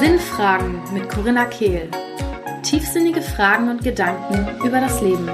Sinnfragen mit Corinna Kehl. Tiefsinnige Fragen und Gedanken über das Leben.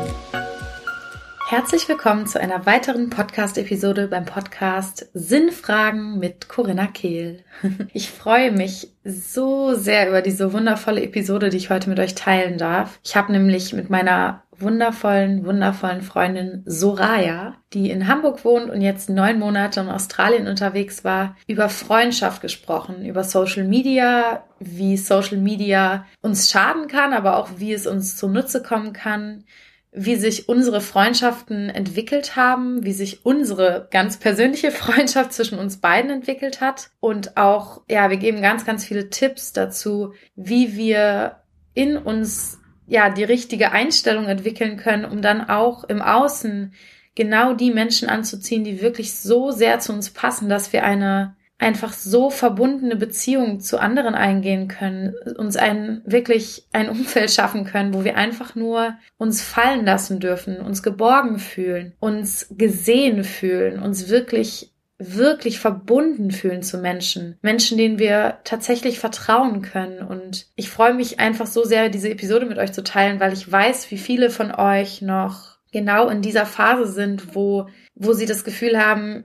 Herzlich willkommen zu einer weiteren Podcast-Episode beim Podcast Sinnfragen mit Corinna Kehl. Ich freue mich so sehr über diese wundervolle Episode, die ich heute mit euch teilen darf. Ich habe nämlich mit meiner wundervollen, wundervollen Freundin Soraya, die in Hamburg wohnt und jetzt neun Monate in Australien unterwegs war, über Freundschaft gesprochen, über Social Media, wie Social Media uns schaden kann, aber auch wie es uns zunutze kommen kann, wie sich unsere Freundschaften entwickelt haben, wie sich unsere ganz persönliche Freundschaft zwischen uns beiden entwickelt hat. Und auch, ja, wir geben ganz, ganz viele Tipps dazu, wie wir in uns, ja, die richtige Einstellung entwickeln können, um dann auch im Außen genau die Menschen anzuziehen, die wirklich so sehr zu uns passen, dass wir eine einfach so verbundene Beziehungen zu anderen eingehen können, uns ein wirklich ein Umfeld schaffen können, wo wir einfach nur uns fallen lassen dürfen, uns geborgen fühlen, uns gesehen fühlen, uns wirklich wirklich verbunden fühlen zu Menschen. Menschen, denen wir tatsächlich vertrauen können. Und ich freue mich einfach so sehr, diese Episode mit euch zu teilen, weil ich weiß, wie viele von euch noch genau in dieser Phase sind, wo, wo sie das Gefühl haben,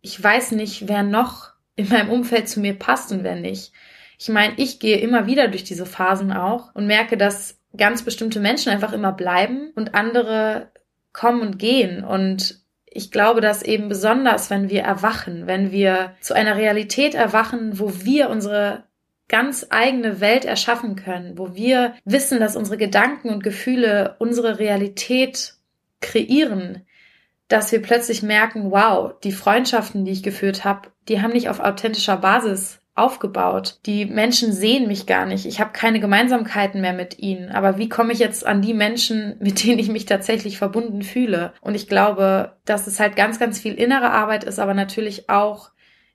ich weiß nicht, wer noch in meinem Umfeld zu mir passt und wer nicht. Ich meine, ich gehe immer wieder durch diese Phasen auch und merke, dass ganz bestimmte Menschen einfach immer bleiben und andere kommen und gehen. Und ich glaube, dass eben besonders, wenn wir erwachen, wenn wir zu einer Realität erwachen, wo wir unsere ganz eigene Welt erschaffen können, wo wir wissen, dass unsere Gedanken und Gefühle unsere Realität kreieren, dass wir plötzlich merken, wow, die Freundschaften, die ich geführt habe, die haben nicht auf authentischer Basis aufgebaut. Die Menschen sehen mich gar nicht. Ich habe keine Gemeinsamkeiten mehr mit ihnen. Aber wie komme ich jetzt an die Menschen, mit denen ich mich tatsächlich verbunden fühle? Und ich glaube, dass es halt ganz, ganz viel innere Arbeit ist, aber natürlich auch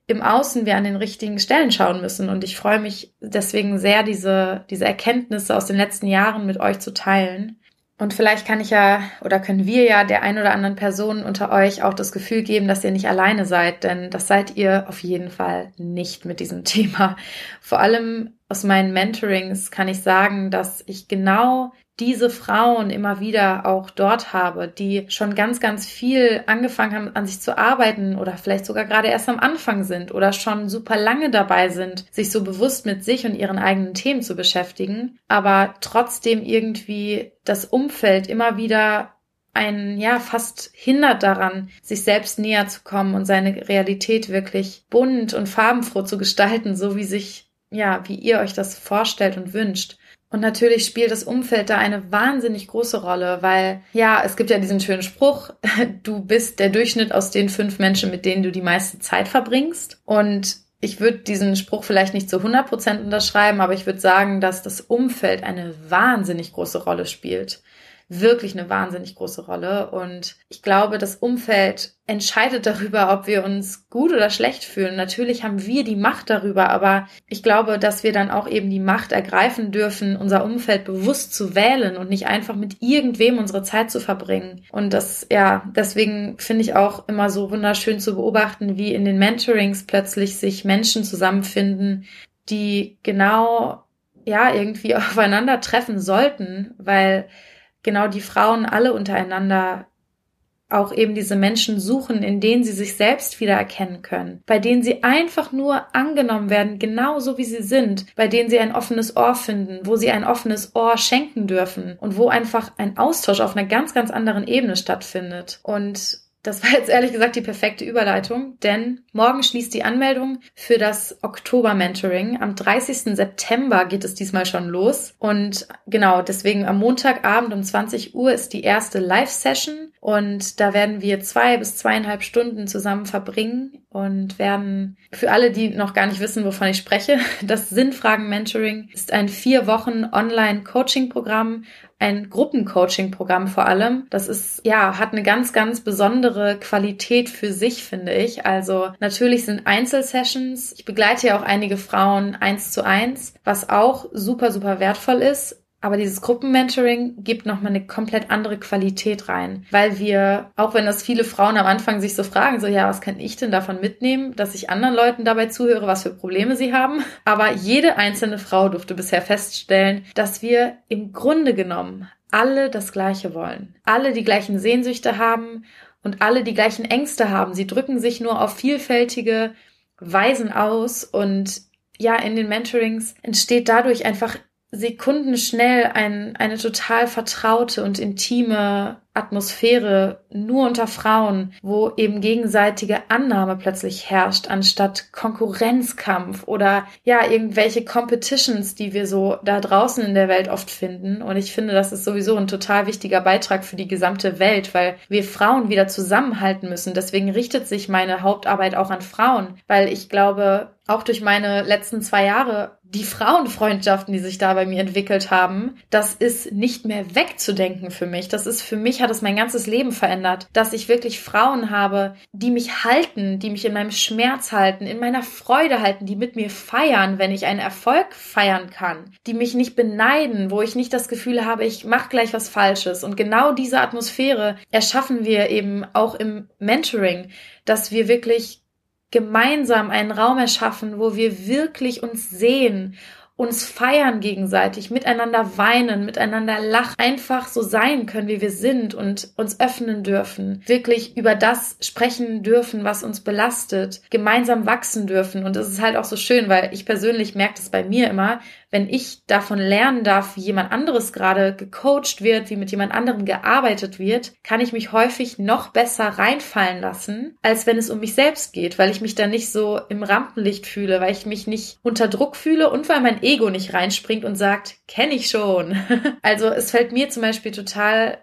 im Außen wir an den richtigen Stellen schauen müssen. Und ich freue mich deswegen sehr, diese, diese Erkenntnisse aus den letzten Jahren mit euch zu teilen. Und vielleicht kann ich ja oder können wir ja der ein oder anderen Person unter euch auch das Gefühl geben, dass ihr nicht alleine seid, denn das seid ihr auf jeden Fall nicht mit diesem Thema. Vor allem aus meinen Mentorings kann ich sagen, dass ich genau diese Frauen immer wieder auch dort habe, die schon ganz, ganz viel angefangen haben, an sich zu arbeiten oder vielleicht sogar gerade erst am Anfang sind oder schon super lange dabei sind, sich so bewusst mit sich und ihren eigenen Themen zu beschäftigen, aber trotzdem irgendwie das Umfeld immer wieder einen, ja, fast hindert daran, sich selbst näher zu kommen und seine Realität wirklich bunt und farbenfroh zu gestalten, so wie sich, ja, wie ihr euch das vorstellt und wünscht. Und natürlich spielt das Umfeld da eine wahnsinnig große Rolle, weil ja, es gibt ja diesen schönen Spruch, du bist der Durchschnitt aus den fünf Menschen, mit denen du die meiste Zeit verbringst. Und ich würde diesen Spruch vielleicht nicht zu 100 Prozent unterschreiben, aber ich würde sagen, dass das Umfeld eine wahnsinnig große Rolle spielt wirklich eine wahnsinnig große Rolle. Und ich glaube, das Umfeld entscheidet darüber, ob wir uns gut oder schlecht fühlen. Natürlich haben wir die Macht darüber, aber ich glaube, dass wir dann auch eben die Macht ergreifen dürfen, unser Umfeld bewusst zu wählen und nicht einfach mit irgendwem unsere Zeit zu verbringen. Und das, ja, deswegen finde ich auch immer so wunderschön zu beobachten, wie in den Mentorings plötzlich sich Menschen zusammenfinden, die genau ja, irgendwie aufeinander treffen sollten, weil genau die Frauen alle untereinander auch eben diese Menschen suchen, in denen sie sich selbst wieder erkennen können, bei denen sie einfach nur angenommen werden, genauso wie sie sind, bei denen sie ein offenes Ohr finden, wo sie ein offenes Ohr schenken dürfen und wo einfach ein Austausch auf einer ganz, ganz anderen Ebene stattfindet. Und das war jetzt ehrlich gesagt die perfekte Überleitung, denn morgen schließt die Anmeldung für das Oktober-Mentoring. Am 30. September geht es diesmal schon los. Und genau, deswegen am Montagabend um 20 Uhr ist die erste Live-Session. Und da werden wir zwei bis zweieinhalb Stunden zusammen verbringen und werden für alle, die noch gar nicht wissen, wovon ich spreche, das Sinnfragen-Mentoring ist ein vier Wochen Online-Coaching-Programm, ein Gruppencoaching-Programm vor allem. Das ist, ja, hat eine ganz, ganz besondere Qualität für sich, finde ich. Also natürlich sind Einzelsessions. Ich begleite ja auch einige Frauen eins zu eins, was auch super, super wertvoll ist. Aber dieses Gruppenmentoring gibt nochmal eine komplett andere Qualität rein, weil wir, auch wenn das viele Frauen am Anfang sich so fragen, so ja, was kann ich denn davon mitnehmen, dass ich anderen Leuten dabei zuhöre, was für Probleme sie haben. Aber jede einzelne Frau durfte bisher feststellen, dass wir im Grunde genommen alle das Gleiche wollen, alle die gleichen Sehnsüchte haben und alle die gleichen Ängste haben. Sie drücken sich nur auf vielfältige Weisen aus und ja, in den Mentorings entsteht dadurch einfach sekundenschnell ein, eine total vertraute und intime Atmosphäre nur unter Frauen, wo eben gegenseitige Annahme plötzlich herrscht, anstatt Konkurrenzkampf oder ja, irgendwelche Competitions, die wir so da draußen in der Welt oft finden. Und ich finde, das ist sowieso ein total wichtiger Beitrag für die gesamte Welt, weil wir Frauen wieder zusammenhalten müssen. Deswegen richtet sich meine Hauptarbeit auch an Frauen, weil ich glaube, auch durch meine letzten zwei Jahre die Frauenfreundschaften, die sich da bei mir entwickelt haben, das ist nicht mehr wegzudenken für mich. Das ist für mich hat es mein ganzes Leben verändert, dass ich wirklich Frauen habe, die mich halten, die mich in meinem Schmerz halten, in meiner Freude halten, die mit mir feiern, wenn ich einen Erfolg feiern kann, die mich nicht beneiden, wo ich nicht das Gefühl habe, ich mache gleich was Falsches. Und genau diese Atmosphäre erschaffen wir eben auch im Mentoring, dass wir wirklich gemeinsam einen Raum erschaffen, wo wir wirklich uns sehen, uns feiern gegenseitig, miteinander weinen, miteinander lachen, einfach so sein können, wie wir sind und uns öffnen dürfen, wirklich über das sprechen dürfen, was uns belastet, gemeinsam wachsen dürfen. Und es ist halt auch so schön, weil ich persönlich merke das bei mir immer, wenn ich davon lernen darf, wie jemand anderes gerade gecoacht wird, wie mit jemand anderem gearbeitet wird, kann ich mich häufig noch besser reinfallen lassen, als wenn es um mich selbst geht, weil ich mich da nicht so im Rampenlicht fühle, weil ich mich nicht unter Druck fühle und weil mein nicht reinspringt und sagt, kenne ich schon. also es fällt mir zum Beispiel total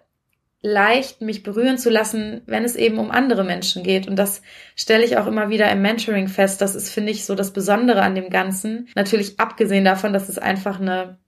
leicht, mich berühren zu lassen, wenn es eben um andere Menschen geht. Und das stelle ich auch immer wieder im Mentoring fest. Das ist, finde ich, so das Besondere an dem Ganzen. Natürlich abgesehen davon, dass es einfach eine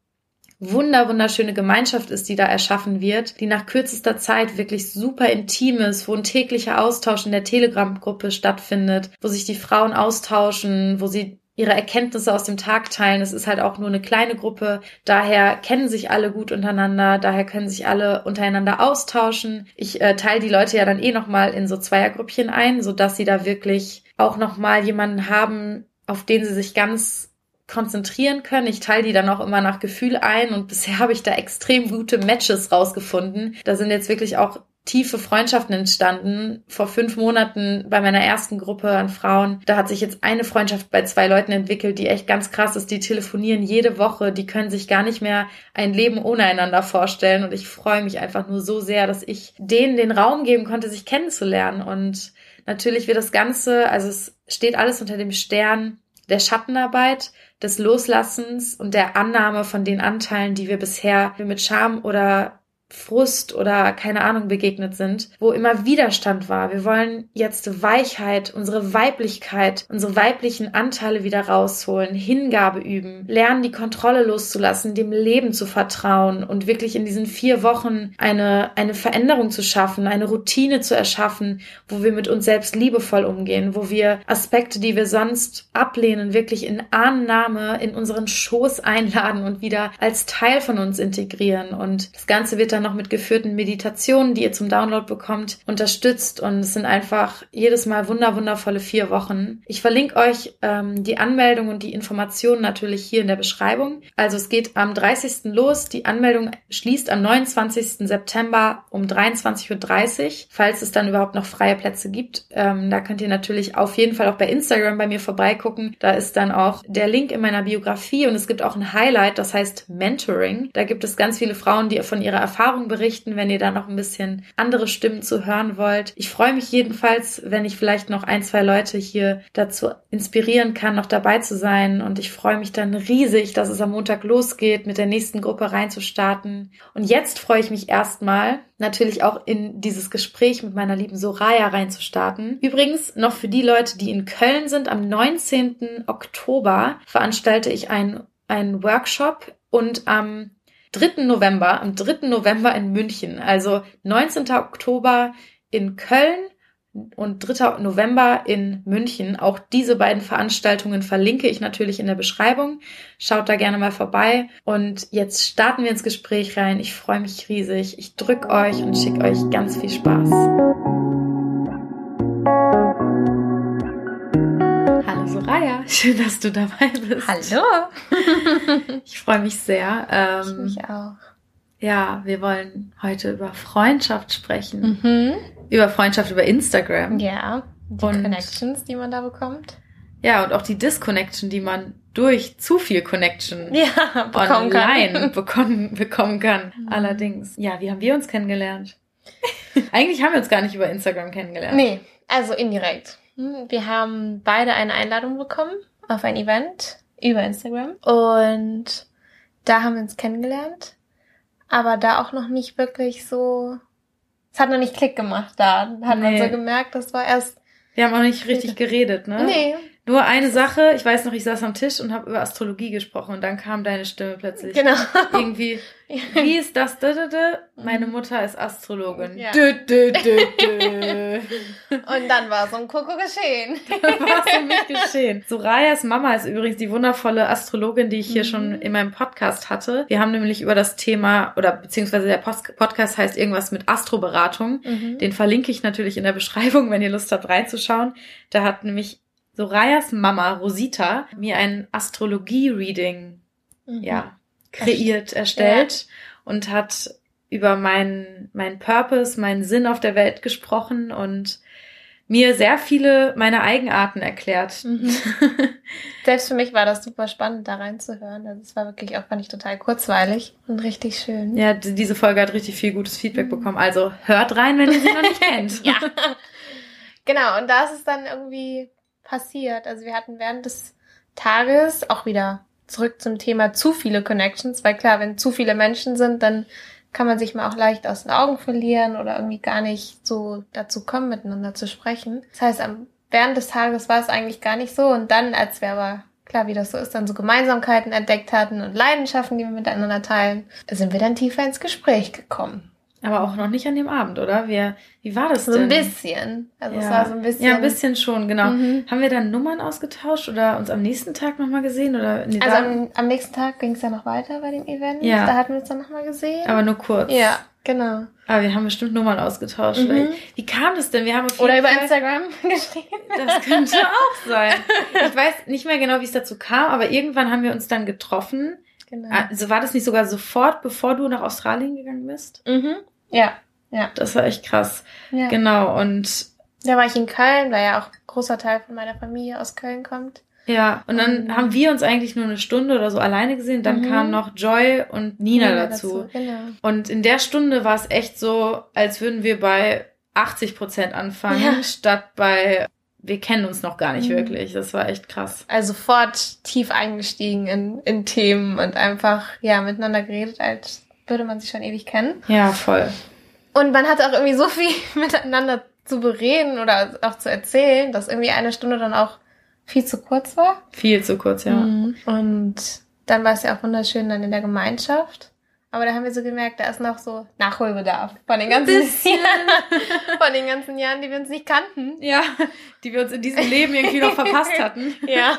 wunder, wunderschöne Gemeinschaft ist, die da erschaffen wird, die nach kürzester Zeit wirklich super intim ist, wo ein täglicher Austausch in der Telegram-Gruppe stattfindet, wo sich die Frauen austauschen, wo sie ihre Erkenntnisse aus dem Tag teilen. Es ist halt auch nur eine kleine Gruppe. Daher kennen sich alle gut untereinander. Daher können sich alle untereinander austauschen. Ich äh, teile die Leute ja dann eh nochmal in so Zweiergrüppchen ein, sodass sie da wirklich auch nochmal jemanden haben, auf den sie sich ganz konzentrieren können. Ich teile die dann auch immer nach Gefühl ein und bisher habe ich da extrem gute Matches rausgefunden. Da sind jetzt wirklich auch tiefe Freundschaften entstanden. Vor fünf Monaten bei meiner ersten Gruppe an Frauen, da hat sich jetzt eine Freundschaft bei zwei Leuten entwickelt, die echt ganz krass ist. Die telefonieren jede Woche, die können sich gar nicht mehr ein Leben ohne einander vorstellen. Und ich freue mich einfach nur so sehr, dass ich denen den Raum geben konnte, sich kennenzulernen. Und natürlich wird das Ganze, also es steht alles unter dem Stern der Schattenarbeit, des Loslassens und der Annahme von den Anteilen, die wir bisher mit Scham oder Frust oder keine Ahnung begegnet sind, wo immer Widerstand war. Wir wollen jetzt Weichheit, unsere Weiblichkeit, unsere weiblichen Anteile wieder rausholen, Hingabe üben, lernen, die Kontrolle loszulassen, dem Leben zu vertrauen und wirklich in diesen vier Wochen eine, eine Veränderung zu schaffen, eine Routine zu erschaffen, wo wir mit uns selbst liebevoll umgehen, wo wir Aspekte, die wir sonst ablehnen, wirklich in Annahme in unseren Schoß einladen und wieder als Teil von uns integrieren. Und das Ganze wird dann dann noch mit geführten Meditationen, die ihr zum Download bekommt, unterstützt. Und es sind einfach jedes Mal wunder, wundervolle vier Wochen. Ich verlinke euch ähm, die Anmeldung und die Informationen natürlich hier in der Beschreibung. Also es geht am 30. los. Die Anmeldung schließt am 29. September um 23.30 Uhr, falls es dann überhaupt noch freie Plätze gibt. Ähm, da könnt ihr natürlich auf jeden Fall auch bei Instagram bei mir vorbeigucken. Da ist dann auch der Link in meiner Biografie und es gibt auch ein Highlight, das heißt Mentoring. Da gibt es ganz viele Frauen, die von ihrer Erfahrung Erfahrung berichten, wenn ihr da noch ein bisschen andere Stimmen zu hören wollt. Ich freue mich jedenfalls, wenn ich vielleicht noch ein, zwei Leute hier dazu inspirieren kann, noch dabei zu sein. Und ich freue mich dann riesig, dass es am Montag losgeht, mit der nächsten Gruppe reinzustarten. Und jetzt freue ich mich erstmal, natürlich auch in dieses Gespräch mit meiner lieben Soraya reinzustarten. Übrigens noch für die Leute, die in Köln sind, am 19. Oktober veranstalte ich einen, einen Workshop und am 3. November, am 3. November in München, also 19. Oktober in Köln, und 3. November in München. Auch diese beiden Veranstaltungen verlinke ich natürlich in der Beschreibung. Schaut da gerne mal vorbei. Und jetzt starten wir ins Gespräch rein. Ich freue mich riesig. Ich drücke euch und schicke euch ganz viel Spaß. Hallo Soraya, schön, dass du dabei bist. Hallo. ich freue mich sehr. Ähm, ich mich auch. Ja, wir wollen heute über Freundschaft sprechen. Mhm über Freundschaft über Instagram. Ja, die und, Connections, die man da bekommt. Ja, und auch die Disconnection, die man durch zu viel Connection ja, bekommen online kann. Bekommen, bekommen kann. Mhm. Allerdings. Ja, wie haben wir uns kennengelernt? Eigentlich haben wir uns gar nicht über Instagram kennengelernt. Nee, also indirekt. Wir haben beide eine Einladung bekommen auf ein Event über Instagram und da haben wir uns kennengelernt, aber da auch noch nicht wirklich so es hat noch nicht Klick gemacht da. Hat nee. man so gemerkt, das war erst. Wir haben auch nicht richtig geredet, ne? Nee. Nur eine Sache, ich weiß noch, ich saß am Tisch und habe über Astrologie gesprochen und dann kam deine Stimme plötzlich. Genau. Irgendwie, wie ist das? Meine Mutter ist Astrologin. Ja. Dö, dö, dö, dö. Und dann war so ein Koko geschehen. dann war es um mich geschehen. Sorayas Mama ist übrigens die wundervolle Astrologin, die ich hier mhm. schon in meinem Podcast hatte. Wir haben nämlich über das Thema, oder beziehungsweise der Post Podcast heißt irgendwas mit Astroberatung. Mhm. Den verlinke ich natürlich in der Beschreibung, wenn ihr Lust habt reinzuschauen. Da hat nämlich Sorayas Mama, Rosita, mir ein Astrologie-Reading, mhm. ja, kreiert, erstellt ja. und hat über meinen, meinen Purpose, meinen Sinn auf der Welt gesprochen und mir sehr viele meiner Eigenarten erklärt. Mhm. Selbst für mich war das super spannend, da reinzuhören. Also es war wirklich auch, fand ich total kurzweilig und richtig schön. Ja, diese Folge hat richtig viel gutes Feedback mhm. bekommen. Also hört rein, wenn ihr sie noch nicht kennt. ja. Genau, und da ist es dann irgendwie passiert. Also wir hatten während des Tages auch wieder zurück zum Thema zu viele Connections, weil klar, wenn zu viele Menschen sind, dann kann man sich mal auch leicht aus den Augen verlieren oder irgendwie gar nicht so dazu kommen, miteinander zu sprechen. Das heißt, während des Tages war es eigentlich gar nicht so und dann, als wir aber klar, wie das so ist, dann so Gemeinsamkeiten entdeckt hatten und Leidenschaften, die wir miteinander teilen, sind wir dann tiefer ins Gespräch gekommen. Aber auch noch nicht an dem Abend, oder? Wie, wie war das so denn? So ein bisschen. Also ja. es war so ein bisschen. Ja, ein bisschen schon, genau. Mhm. Haben wir dann Nummern ausgetauscht oder uns am nächsten Tag nochmal gesehen? Oder nee, also am, am, nächsten Tag ging es ja noch weiter bei dem Event. Ja. Da hatten wir uns dann nochmal gesehen. Aber nur kurz. Ja, genau. Aber wir haben bestimmt Nummern ausgetauscht. Mhm. Wie kam das denn? Wir haben Oder über Fall, Instagram geschrieben. Das könnte auch sein. Ich weiß nicht mehr genau, wie es dazu kam, aber irgendwann haben wir uns dann getroffen. Genau. Also war das nicht sogar sofort, bevor du nach Australien gegangen bist? Mhm. Ja. Ja. Das war echt krass. Ja. Genau, und. Da war ich in Köln, weil ja auch ein großer Teil von meiner Familie aus Köln kommt. Ja, und dann mhm. haben wir uns eigentlich nur eine Stunde oder so alleine gesehen. Dann mhm. kamen noch Joy und Nina, Nina dazu. dazu. Genau. Und in der Stunde war es echt so, als würden wir bei 80 Prozent anfangen, ja. statt bei wir kennen uns noch gar nicht mhm. wirklich. Das war echt krass. Also sofort tief eingestiegen in, in Themen und einfach, ja, miteinander geredet, als würde man sich schon ewig kennen. Ja, voll. Und man hatte auch irgendwie so viel miteinander zu bereden oder auch zu erzählen, dass irgendwie eine Stunde dann auch viel zu kurz war. Viel zu kurz, ja. Mhm. Und dann war es ja auch wunderschön dann in der Gemeinschaft. Aber da haben wir so gemerkt, da ist noch so Nachholbedarf von den ganzen Jahren, von den ganzen Jahren, die wir uns nicht kannten. Ja, die wir uns in diesem Leben irgendwie noch verpasst hatten. ja,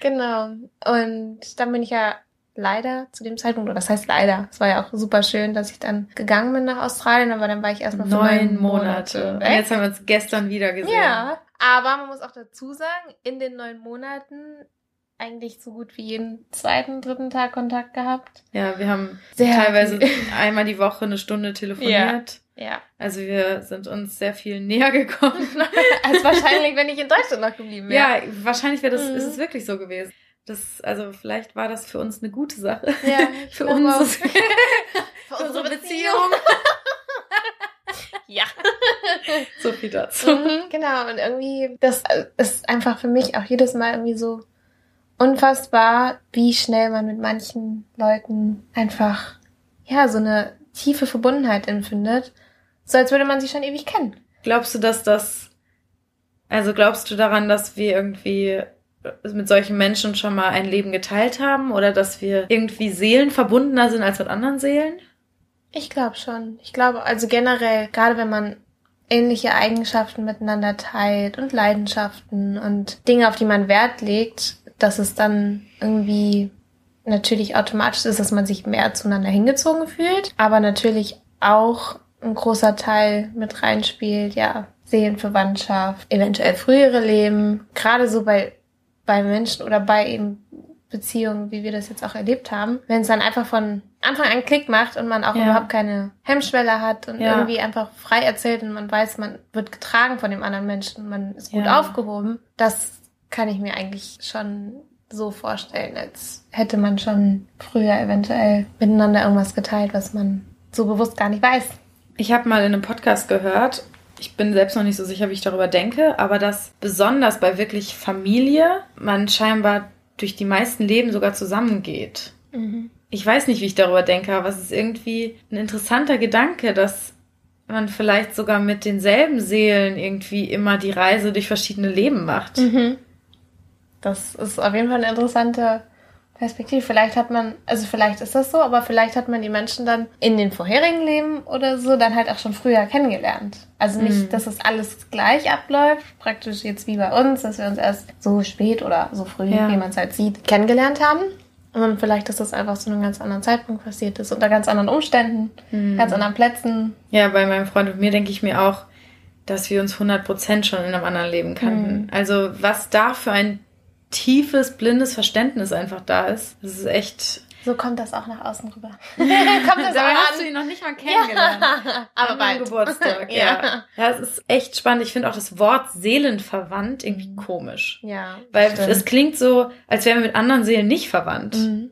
genau. Und dann bin ich ja leider zu dem Zeitpunkt, oder das heißt leider, es war ja auch super schön, dass ich dann gegangen bin nach Australien, aber dann war ich erstmal neun, neun Monate. Monate. Und jetzt haben wir uns gestern wieder gesehen. Ja, aber man muss auch dazu sagen, in den neun Monaten eigentlich so gut wie jeden zweiten, dritten Tag Kontakt gehabt. Ja, wir haben sehr teilweise einmal die Woche eine Stunde telefoniert. Ja. ja. Also wir sind uns sehr viel näher gekommen. als wahrscheinlich, wenn ich in Deutschland noch geblieben wäre. Ja, wahrscheinlich wäre das, mhm. ist es wirklich so gewesen. Das, also vielleicht war das für uns eine gute Sache. Ja, für, unsere, für unsere Beziehung. ja. so viel dazu. Mhm, genau, und irgendwie, das ist einfach für mich auch jedes Mal irgendwie so unfassbar, wie schnell man mit manchen Leuten einfach, ja, so eine tiefe Verbundenheit empfindet. So als würde man sie schon ewig kennen. Glaubst du, dass das, also glaubst du daran, dass wir irgendwie mit solchen Menschen schon mal ein Leben geteilt haben oder dass wir irgendwie seelenverbundener sind als mit anderen Seelen? Ich glaube schon. Ich glaube, also generell, gerade wenn man ähnliche Eigenschaften miteinander teilt und Leidenschaften und Dinge, auf die man Wert legt, dass es dann irgendwie natürlich automatisch ist, dass man sich mehr zueinander hingezogen fühlt, aber natürlich auch ein großer Teil mit reinspielt, ja, Seelenverwandtschaft, eventuell frühere Leben, gerade so bei, bei Menschen oder bei eben Beziehungen, wie wir das jetzt auch erlebt haben, wenn es dann einfach von Anfang an Klick macht und man auch ja. überhaupt keine Hemmschwelle hat und ja. irgendwie einfach frei erzählt und man weiß, man wird getragen von dem anderen Menschen, man ist gut ja. aufgehoben, das kann ich mir eigentlich schon so vorstellen, als hätte man schon früher eventuell miteinander irgendwas geteilt, was man so bewusst gar nicht weiß. Ich habe mal in einem Podcast gehört, ich bin selbst noch nicht so sicher, wie ich darüber denke, aber dass besonders bei wirklich Familie man scheinbar durch die meisten Leben sogar zusammengeht. Mhm. Ich weiß nicht, wie ich darüber denke, aber es ist irgendwie ein interessanter Gedanke, dass man vielleicht sogar mit denselben Seelen irgendwie immer die Reise durch verschiedene Leben macht. Mhm. Das ist auf jeden Fall eine interessante Perspektive. Vielleicht hat man, also vielleicht ist das so, aber vielleicht hat man die Menschen dann in den vorherigen Leben oder so dann halt auch schon früher kennengelernt. Also nicht, mhm. dass es alles gleich abläuft, praktisch jetzt wie bei uns, dass wir uns erst so spät oder so früh, ja. wie man es halt sieht, kennengelernt haben. Und vielleicht ist das einfach zu einem ganz anderen Zeitpunkt passiert ist, unter ganz anderen Umständen, mhm. ganz anderen Plätzen. Ja, bei meinem Freund und mir denke ich mir auch, dass wir uns 100% schon in einem anderen Leben kannten. Mhm. Also was da für ein tiefes, blindes Verständnis einfach da ist. Das ist echt. So kommt das auch nach außen rüber. kommt das Dabei hast du ihn noch nicht mal kennengelernt. Ja, aber beim Geburtstag, ja. ja. Es ist echt spannend. Ich finde auch das Wort seelenverwandt irgendwie mhm. komisch. Ja. Weil stimmt. es klingt so, als wären wir mit anderen Seelen nicht verwandt. Mhm.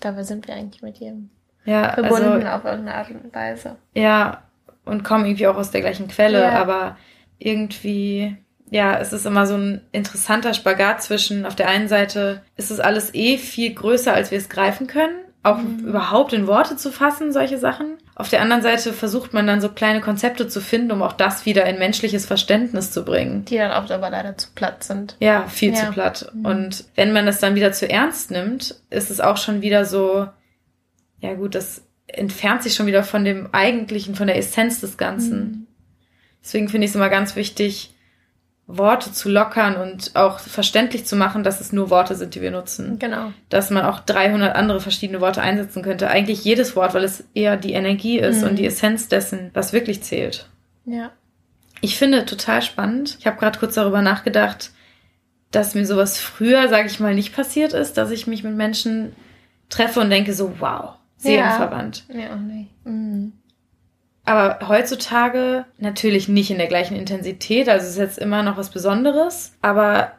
Dabei sind wir eigentlich mit jedem ja, verbunden also, auf irgendeine Art und Weise. Ja, und kommen irgendwie auch aus der gleichen Quelle, ja. aber irgendwie ja, es ist immer so ein interessanter Spagat zwischen, auf der einen Seite ist es alles eh viel größer, als wir es greifen können, auch mhm. überhaupt in Worte zu fassen, solche Sachen. Auf der anderen Seite versucht man dann so kleine Konzepte zu finden, um auch das wieder in menschliches Verständnis zu bringen. Die dann oft aber leider zu platt sind. Ja, viel ja. zu platt. Mhm. Und wenn man das dann wieder zu ernst nimmt, ist es auch schon wieder so, ja gut, das entfernt sich schon wieder von dem eigentlichen, von der Essenz des Ganzen. Mhm. Deswegen finde ich es immer ganz wichtig, Worte zu lockern und auch verständlich zu machen, dass es nur Worte sind, die wir nutzen. Genau. Dass man auch 300 andere verschiedene Worte einsetzen könnte. Eigentlich jedes Wort, weil es eher die Energie ist mhm. und die Essenz dessen, was wirklich zählt. Ja. Ich finde total spannend. Ich habe gerade kurz darüber nachgedacht, dass mir sowas früher, sage ich mal, nicht passiert ist, dass ich mich mit Menschen treffe und denke so, wow, seelenverwandt. Ja, ja auch nicht. Mhm. Aber heutzutage natürlich nicht in der gleichen Intensität. Also es ist jetzt immer noch was Besonderes. Aber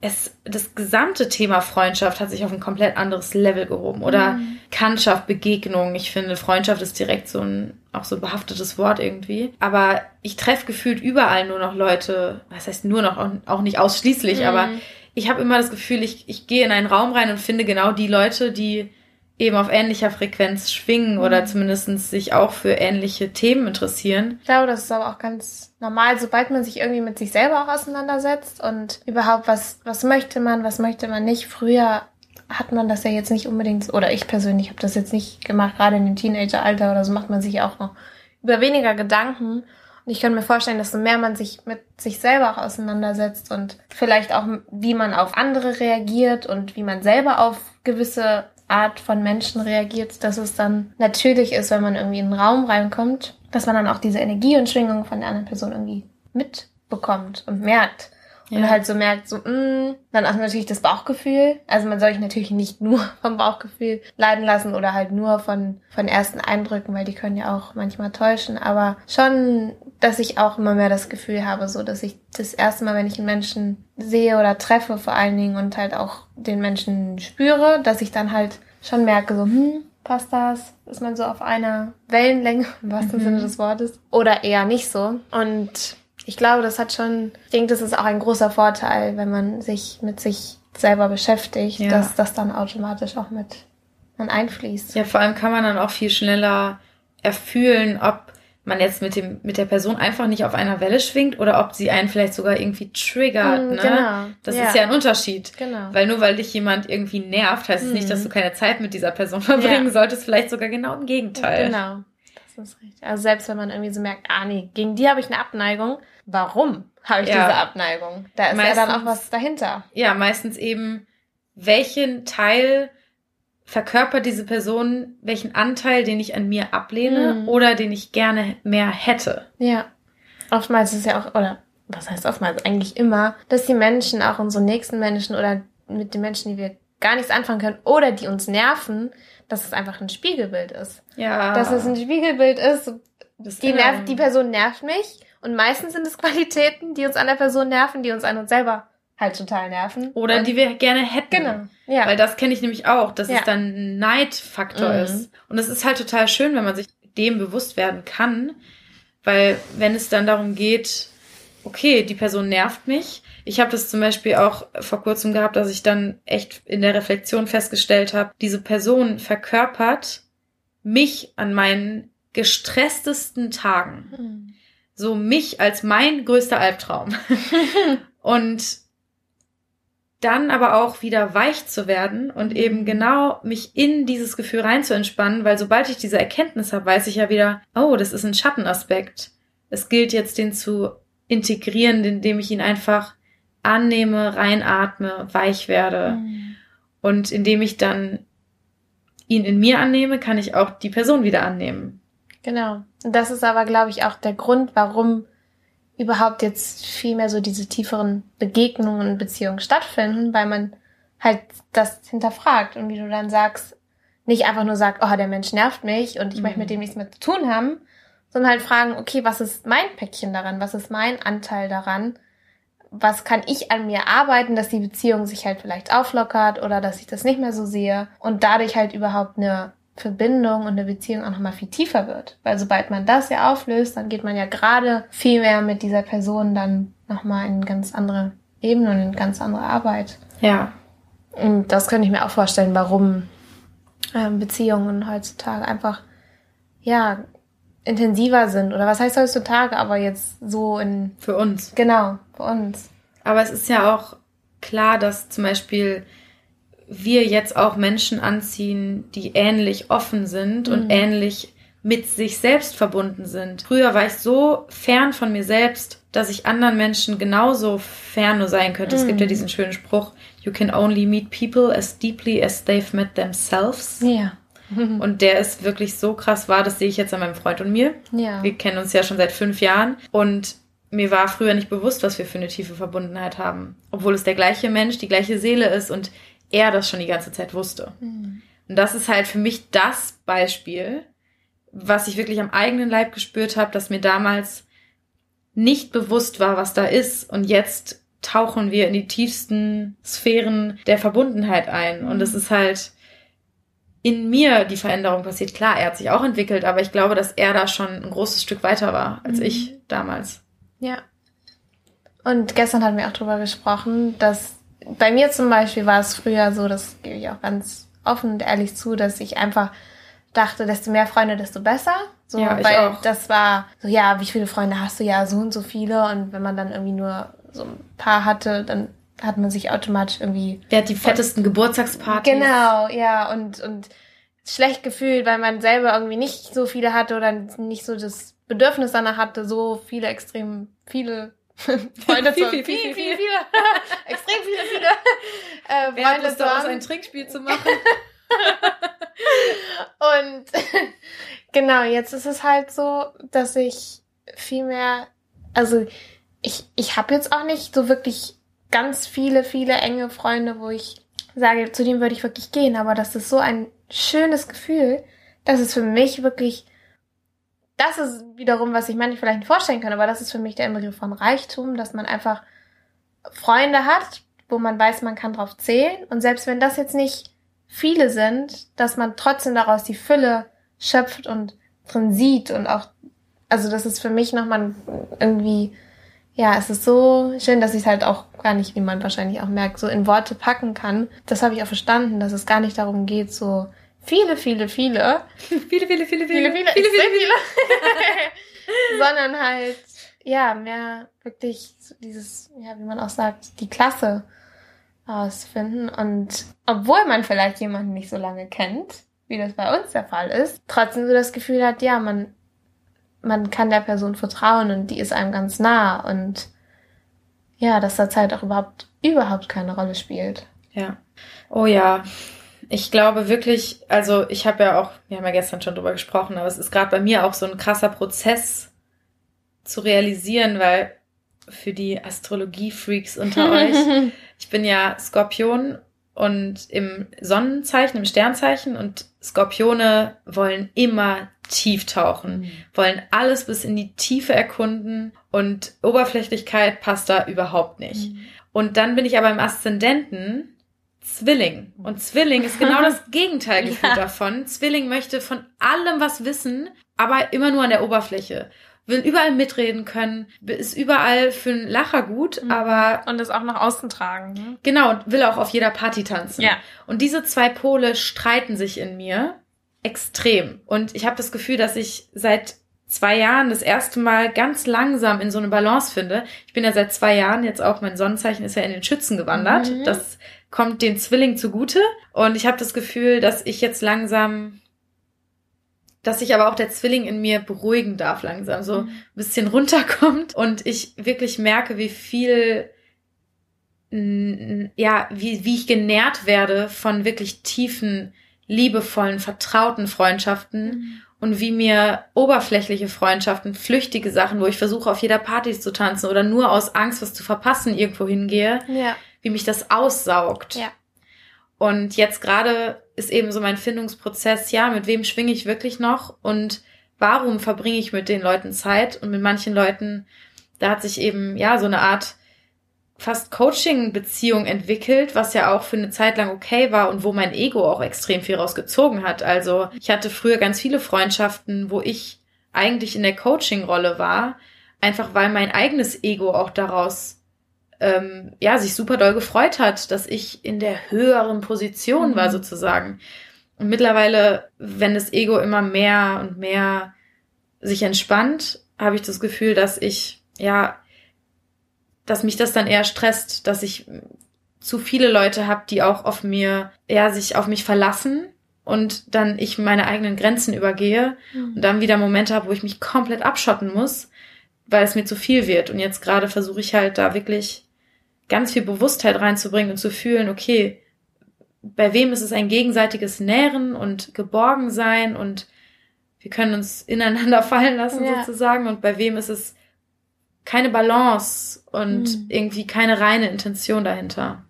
es, das gesamte Thema Freundschaft hat sich auf ein komplett anderes Level gehoben. Oder mhm. Kannschaft, Begegnung. Ich finde, Freundschaft ist direkt so ein, auch so ein behaftetes Wort irgendwie. Aber ich treffe gefühlt überall nur noch Leute, was heißt nur noch, auch nicht ausschließlich, mhm. aber ich habe immer das Gefühl, ich, ich gehe in einen Raum rein und finde genau die Leute, die eben auf ähnlicher Frequenz schwingen mhm. oder zumindest sich auch für ähnliche Themen interessieren. Ich glaube, das ist aber auch ganz normal, sobald man sich irgendwie mit sich selber auch auseinandersetzt und überhaupt, was, was möchte man, was möchte man nicht. Früher hat man das ja jetzt nicht unbedingt, oder ich persönlich habe das jetzt nicht gemacht, gerade in dem Teenageralter oder so macht man sich auch noch über weniger Gedanken. Und ich könnte mir vorstellen, dass so mehr man sich mit sich selber auch auseinandersetzt und vielleicht auch, wie man auf andere reagiert und wie man selber auf gewisse Art von Menschen reagiert, dass es dann natürlich ist, wenn man irgendwie in einen Raum reinkommt, dass man dann auch diese Energie und Schwingung von der anderen Person irgendwie mitbekommt und merkt. Ja. Und halt so merkt, so, mh, mm, dann auch natürlich das Bauchgefühl. Also man soll sich natürlich nicht nur vom Bauchgefühl leiden lassen oder halt nur von, von ersten Eindrücken, weil die können ja auch manchmal täuschen. Aber schon, dass ich auch immer mehr das Gefühl habe, so, dass ich das erste Mal, wenn ich einen Menschen sehe oder treffe vor allen Dingen und halt auch den Menschen spüre, dass ich dann halt schon merke, so, hm, passt das? Ist man so auf einer Wellenlänge, im wahrsten mhm. Sinne des Wortes? Oder eher nicht so. Und ich glaube, das hat schon, ich denke, das ist auch ein großer Vorteil, wenn man sich mit sich selber beschäftigt, ja. dass das dann automatisch auch mit man einfließt. Ja, vor allem kann man dann auch viel schneller erfühlen, ob man jetzt mit dem mit der Person einfach nicht auf einer Welle schwingt oder ob sie einen vielleicht sogar irgendwie triggert. Mm, ne? Genau. Das ja. ist ja ein Unterschied. Genau. Weil nur weil dich jemand irgendwie nervt, heißt es mm. nicht, dass du keine Zeit mit dieser Person verbringen ja. solltest. Vielleicht sogar genau im Gegenteil. Genau. Das Das ist richtig. Also selbst wenn man irgendwie so merkt, ah nee, gegen die habe ich eine Abneigung. Warum habe ich ja. diese Abneigung? Da ist meistens, ja dann auch was dahinter. Ja, meistens eben, welchen Teil verkörpert diese Person, welchen Anteil, den ich an mir ablehne mhm. oder den ich gerne mehr hätte. Ja. Oftmals ist es ja auch, oder was heißt oftmals, eigentlich immer, dass die Menschen, auch unsere nächsten Menschen oder mit den Menschen, die wir gar nichts anfangen können oder die uns nerven, dass es einfach ein Spiegelbild ist. Ja. Dass es ein Spiegelbild ist. Die, nervt, die Person nervt mich und meistens sind es Qualitäten, die uns an der Person nerven, die uns an uns selber halt total nerven. Oder und die wir gerne hätten. Genau. Ja. Weil das kenne ich nämlich auch, dass ja. es dann ein Neidfaktor mhm. ist. Und es ist halt total schön, wenn man sich dem bewusst werden kann. Weil wenn es dann darum geht, okay, die Person nervt mich. Ich habe das zum Beispiel auch vor kurzem gehabt, dass ich dann echt in der Reflexion festgestellt habe, diese Person verkörpert mich an meinen gestresstesten Tagen. Mhm. So mich als mein größter Albtraum. und dann aber auch wieder weich zu werden und eben genau mich in dieses Gefühl rein zu entspannen, weil sobald ich diese Erkenntnis habe, weiß ich ja wieder, oh, das ist ein Schattenaspekt. Es gilt jetzt, den zu integrieren, indem ich ihn einfach annehme, reinatme, weich werde. Mhm. Und indem ich dann ihn in mir annehme, kann ich auch die Person wieder annehmen. Genau. Und das ist aber, glaube ich, auch der Grund, warum überhaupt jetzt viel mehr so diese tieferen Begegnungen und Beziehungen stattfinden, weil man halt das hinterfragt und wie du dann sagst, nicht einfach nur sagt, oh, der Mensch nervt mich und ich mhm. möchte mit dem nichts mehr zu tun haben, sondern halt fragen, okay, was ist mein Päckchen daran? Was ist mein Anteil daran? Was kann ich an mir arbeiten, dass die Beziehung sich halt vielleicht auflockert oder dass ich das nicht mehr so sehe und dadurch halt überhaupt eine Verbindung und eine Beziehung auch nochmal viel tiefer wird. Weil sobald man das ja auflöst, dann geht man ja gerade viel mehr mit dieser Person dann nochmal in ganz andere Ebene und in ganz andere Arbeit. Ja. Und das könnte ich mir auch vorstellen, warum ähm, Beziehungen heutzutage einfach, ja, intensiver sind. Oder was heißt heutzutage, aber jetzt so in. Für uns. Genau, für uns. Aber es ist ja auch klar, dass zum Beispiel wir jetzt auch Menschen anziehen, die ähnlich offen sind mhm. und ähnlich mit sich selbst verbunden sind. Früher war ich so fern von mir selbst, dass ich anderen Menschen genauso fern nur sein könnte. Mhm. Es gibt ja mhm. diesen schönen Spruch, you can only meet people as deeply as they've met themselves. Ja. Und der ist wirklich so krass wahr, das sehe ich jetzt an meinem Freund und mir. Ja. Wir kennen uns ja schon seit fünf Jahren und mir war früher nicht bewusst, was wir für eine tiefe Verbundenheit haben. Obwohl es der gleiche Mensch, die gleiche Seele ist und er das schon die ganze Zeit wusste. Mhm. Und das ist halt für mich das Beispiel, was ich wirklich am eigenen Leib gespürt habe, dass mir damals nicht bewusst war, was da ist. Und jetzt tauchen wir in die tiefsten Sphären der Verbundenheit ein. Und es ist halt in mir die Veränderung passiert. Klar, er hat sich auch entwickelt, aber ich glaube, dass er da schon ein großes Stück weiter war als mhm. ich damals. Ja. Und gestern hatten wir auch drüber gesprochen, dass bei mir zum Beispiel war es früher so, das gebe ich auch ganz offen und ehrlich zu, dass ich einfach dachte, desto mehr Freunde, desto besser. So, ja, weil auch. das war so, ja, wie viele Freunde hast du? Ja, so und so viele. Und wenn man dann irgendwie nur so ein paar hatte, dann hat man sich automatisch irgendwie. Wer hat die fettesten Geburtstagspartys? Genau, ja, und, und schlecht gefühlt, weil man selber irgendwie nicht so viele hatte oder nicht so das Bedürfnis danach hatte, so viele extrem viele Freunde viel, viel, viel, viel, viel, viele, extrem viele, viele. Äh, Wer hat Lust daraus ein Trinkspiel zu machen? und genau, jetzt ist es halt so, dass ich viel mehr, also ich, ich habe jetzt auch nicht so wirklich ganz viele, viele enge Freunde, wo ich sage, zu denen würde ich wirklich gehen, aber das ist so ein schönes Gefühl, dass es für mich wirklich das ist wiederum, was ich manche vielleicht nicht vorstellen kann, aber das ist für mich der Inbegriff von Reichtum, dass man einfach Freunde hat, wo man weiß, man kann drauf zählen. Und selbst wenn das jetzt nicht viele sind, dass man trotzdem daraus die Fülle schöpft und drin sieht und auch, also das ist für mich nochmal irgendwie, ja, es ist so schön, dass ich es halt auch gar nicht, wie man wahrscheinlich auch merkt, so in Worte packen kann. Das habe ich auch verstanden, dass es gar nicht darum geht, so viele, viele, viele. viele, viele, viele, viele, viele, viele, viele, viele, viele. sondern halt, ja, mehr wirklich dieses, ja, wie man auch sagt, die Klasse ausfinden. Und obwohl man vielleicht jemanden nicht so lange kennt, wie das bei uns der Fall ist, trotzdem so das Gefühl hat, ja, man man kann der Person vertrauen und die ist einem ganz nah und ja, dass da Zeit auch überhaupt, überhaupt keine Rolle spielt. Ja. Oh ja. Ich glaube wirklich, also ich habe ja auch, wir haben ja gestern schon drüber gesprochen, aber es ist gerade bei mir auch so ein krasser Prozess zu realisieren, weil für die Astrologie-Freaks unter euch, ich bin ja Skorpion und im Sonnenzeichen, im Sternzeichen und Skorpione wollen immer tief tauchen, mhm. wollen alles bis in die Tiefe erkunden und Oberflächlichkeit passt da überhaupt nicht. Mhm. Und dann bin ich aber im Aszendenten Zwilling. Und Zwilling ist genau das Gegenteil ja. davon. Zwilling möchte von allem was wissen, aber immer nur an der Oberfläche. Will überall mitreden können, ist überall für einen Lacher gut, mhm. aber. Und das auch nach außen tragen. Ne? Genau, und will auch auf jeder Party tanzen. Ja. Und diese zwei Pole streiten sich in mir extrem. Und ich habe das Gefühl, dass ich seit zwei Jahren das erste Mal ganz langsam in so eine Balance finde. Ich bin ja seit zwei Jahren jetzt auch, mein Sonnenzeichen ist ja in den Schützen gewandert. Mhm. Das kommt den Zwilling zugute. Und ich habe das Gefühl, dass ich jetzt langsam, dass sich aber auch der Zwilling in mir beruhigen darf langsam, so mhm. ein bisschen runterkommt und ich wirklich merke, wie viel ja, wie, wie ich genährt werde von wirklich tiefen liebevollen, vertrauten Freundschaften mhm. und wie mir oberflächliche Freundschaften, flüchtige Sachen, wo ich versuche, auf jeder Party zu tanzen oder nur aus Angst, was zu verpassen, irgendwo hingehe, ja. Wie mich das aussaugt. Ja. Und jetzt gerade ist eben so mein Findungsprozess, ja, mit wem schwinge ich wirklich noch und warum verbringe ich mit den Leuten Zeit und mit manchen Leuten, da hat sich eben, ja, so eine Art fast Coaching-Beziehung entwickelt, was ja auch für eine Zeit lang okay war und wo mein Ego auch extrem viel rausgezogen hat. Also ich hatte früher ganz viele Freundschaften, wo ich eigentlich in der Coaching-Rolle war, einfach weil mein eigenes Ego auch daraus ähm, ja sich super doll gefreut hat, dass ich in der höheren Position mhm. war sozusagen. Und mittlerweile, wenn das Ego immer mehr und mehr sich entspannt, habe ich das Gefühl, dass ich ja dass mich das dann eher stresst, dass ich zu viele Leute habe, die auch auf mir, ja, sich auf mich verlassen und dann ich meine eigenen Grenzen übergehe mhm. und dann wieder Momente habe, wo ich mich komplett abschotten muss, weil es mir zu viel wird. Und jetzt gerade versuche ich halt da wirklich ganz viel Bewusstheit reinzubringen und zu fühlen, okay, bei wem ist es ein gegenseitiges Nähren und Geborgensein und wir können uns ineinander fallen lassen ja. sozusagen und bei wem ist es keine Balance und mhm. irgendwie keine reine Intention dahinter.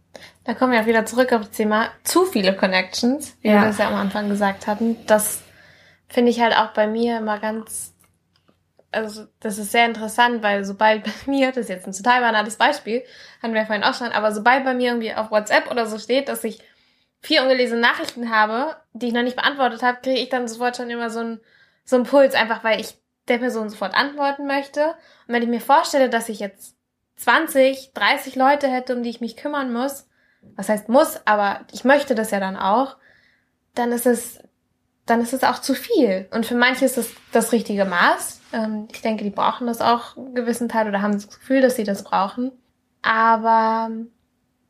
Da kommen wir auch wieder zurück auf das Thema zu viele Connections, wie ja. wir das ja am Anfang gesagt hatten. Das finde ich halt auch bei mir immer ganz, also das ist sehr interessant, weil sobald bei mir, das ist jetzt ein total banales Beispiel, hatten wir vorhin auch schon, aber sobald bei mir irgendwie auf WhatsApp oder so steht, dass ich vier ungelesene Nachrichten habe, die ich noch nicht beantwortet habe, kriege ich dann sofort schon immer so einen so einen Puls, einfach weil ich der Person sofort antworten möchte. Und wenn ich mir vorstelle, dass ich jetzt 20, 30 Leute hätte, um die ich mich kümmern muss, was heißt muss, aber ich möchte das ja dann auch, dann ist es, dann ist es auch zu viel. Und für manche ist es das richtige Maß. Ähm, ich denke, die brauchen das auch einen gewissen Teil oder haben das Gefühl, dass sie das brauchen. Aber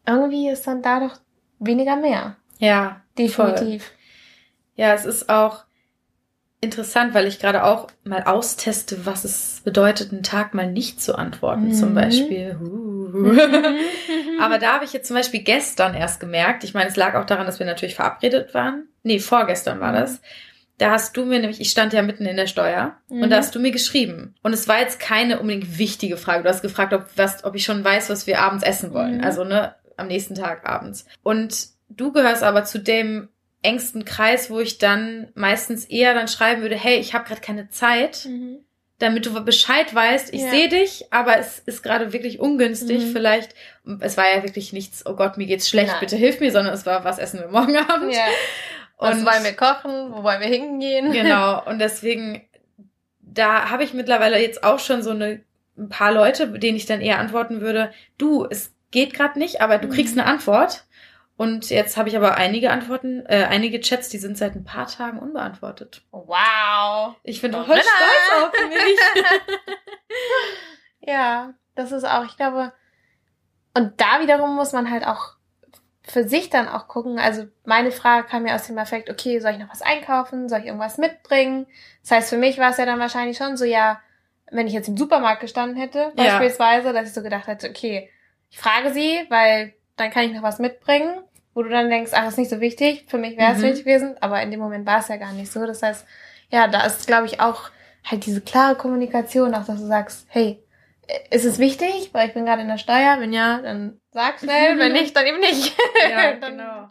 irgendwie ist dann da doch weniger mehr. Ja. Definitiv. Voll. Ja, es ist auch, interessant, weil ich gerade auch mal austeste, was es bedeutet, einen Tag mal nicht zu antworten, mhm. zum Beispiel. Aber da habe ich jetzt zum Beispiel gestern erst gemerkt, ich meine, es lag auch daran, dass wir natürlich verabredet waren. Nee, vorgestern war das. Da hast du mir nämlich, ich stand ja mitten in der Steuer mhm. und da hast du mir geschrieben. Und es war jetzt keine unbedingt wichtige Frage. Du hast gefragt, ob, was, ob ich schon weiß, was wir abends essen wollen. Mhm. Also, ne, am nächsten Tag abends. Und du gehörst aber zu dem engsten Kreis, wo ich dann meistens eher dann schreiben würde, hey, ich habe gerade keine Zeit, mhm. damit du Bescheid weißt, ich ja. sehe dich, aber es ist gerade wirklich ungünstig, mhm. vielleicht, es war ja wirklich nichts, oh Gott, mir geht's schlecht, Nein. bitte hilf mir, sondern es war, was essen wir morgen Abend? Ja. Was wollen wir kochen? Wo wollen wir hingehen? Genau. Und deswegen, da habe ich mittlerweile jetzt auch schon so eine ein paar Leute, denen ich dann eher antworten würde, du, es geht gerade nicht, aber du kriegst mhm. eine Antwort. Und jetzt habe ich aber einige Antworten, äh, einige Chats, die sind seit ein paar Tagen unbeantwortet. Wow. Ich bin voll stolz auf mich. ja, das ist auch, ich glaube, und da wiederum muss man halt auch für sich dann auch gucken. Also meine Frage kam ja aus dem Effekt, okay, soll ich noch was einkaufen? Soll ich irgendwas mitbringen? Das heißt, für mich war es ja dann wahrscheinlich schon so, ja, wenn ich jetzt im Supermarkt gestanden hätte, Ja. beispielsweise, dass ich so gedacht hätte, okay, ich frage sie, weil dann kann ich noch was mitbringen, wo du dann denkst, ach, ist nicht so wichtig, für mich wäre es Mhm. wichtig gewesen, aber in dem Moment war es ja gar nicht so. Das heißt, ja, da ist, glaube ich, auch halt diese klare Kommunikation, auch dass du sagst, hey, ist es wichtig, weil ich bin gerade in der Steuer, wenn ja, dann sag schnell, wenn nicht, dann eben nicht. Ja, dann genau.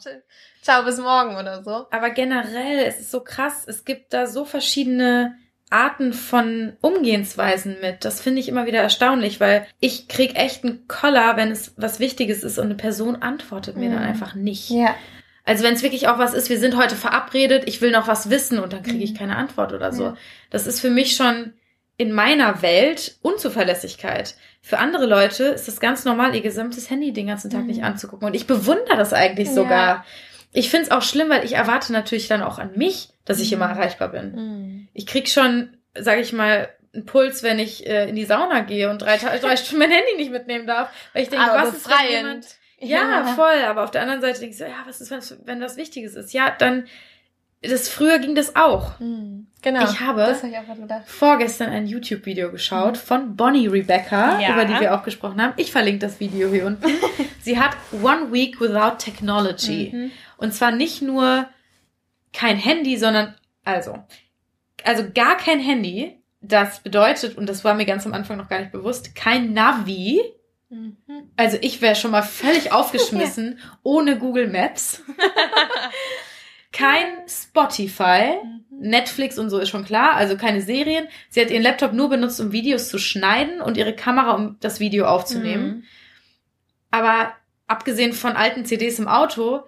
Ciao, bis morgen oder so. Aber generell, es ist so krass, es gibt da so verschiedene Arten von Umgehensweisen mit. Das finde ich immer wieder erstaunlich, weil ich krieg echt einen Koller, wenn es was Wichtiges ist und eine Person antwortet mir dann Mhm. einfach nicht. Ja. Also wenn es wirklich auch was ist, wir sind heute verabredet, ich will noch was wissen und dann kriege ich Mhm. keine Antwort oder so. Ja. Das ist für mich schon in meiner Welt Unzuverlässigkeit. Für andere Leute ist es ganz normal, ihr gesamtes Handy den ganzen Tag Mhm. nicht anzugucken. Und ich bewundere das eigentlich Ja. sogar. Ich finde es auch schlimm, weil ich erwarte natürlich dann auch an mich, dass ich Mhm. immer erreichbar bin. Mhm. Ich krieg schon, sage ich mal, einen Puls, wenn ich äh, in die Sauna gehe und drei, drei Stunden mein Handy nicht mitnehmen darf. Weil ich denke, Aber was ist, wenn jemand... befreiend. Ja, voll. Aber auf der anderen Seite denke ich so, ja, was ist, wenn das Wichtiges ist? Ja, dann, das, früher ging das auch. Mhm. Genau. Ich habe- habe ich. Vorgestern ein YouTube-Video geschaut von Bonnie Rebecca, Ja. über die wir auch gesprochen haben. Ich verlinke das Video hier unten. Sie hat One Week Without Technology. Mhm. Und zwar nicht nur kein Handy, sondern, also, also gar kein Handy. Das bedeutet, und das war mir ganz am Anfang noch gar nicht bewusst, kein Navi. Mhm. Also ich wäre schon mal völlig aufgeschmissen ohne Google Maps. Kein Spotify. Mhm. Netflix und so ist schon klar, also keine Serien. Sie hat ihren Laptop nur benutzt, um Videos zu schneiden und ihre Kamera, um das Video aufzunehmen. Mhm. Aber abgesehen von alten CDs im Auto,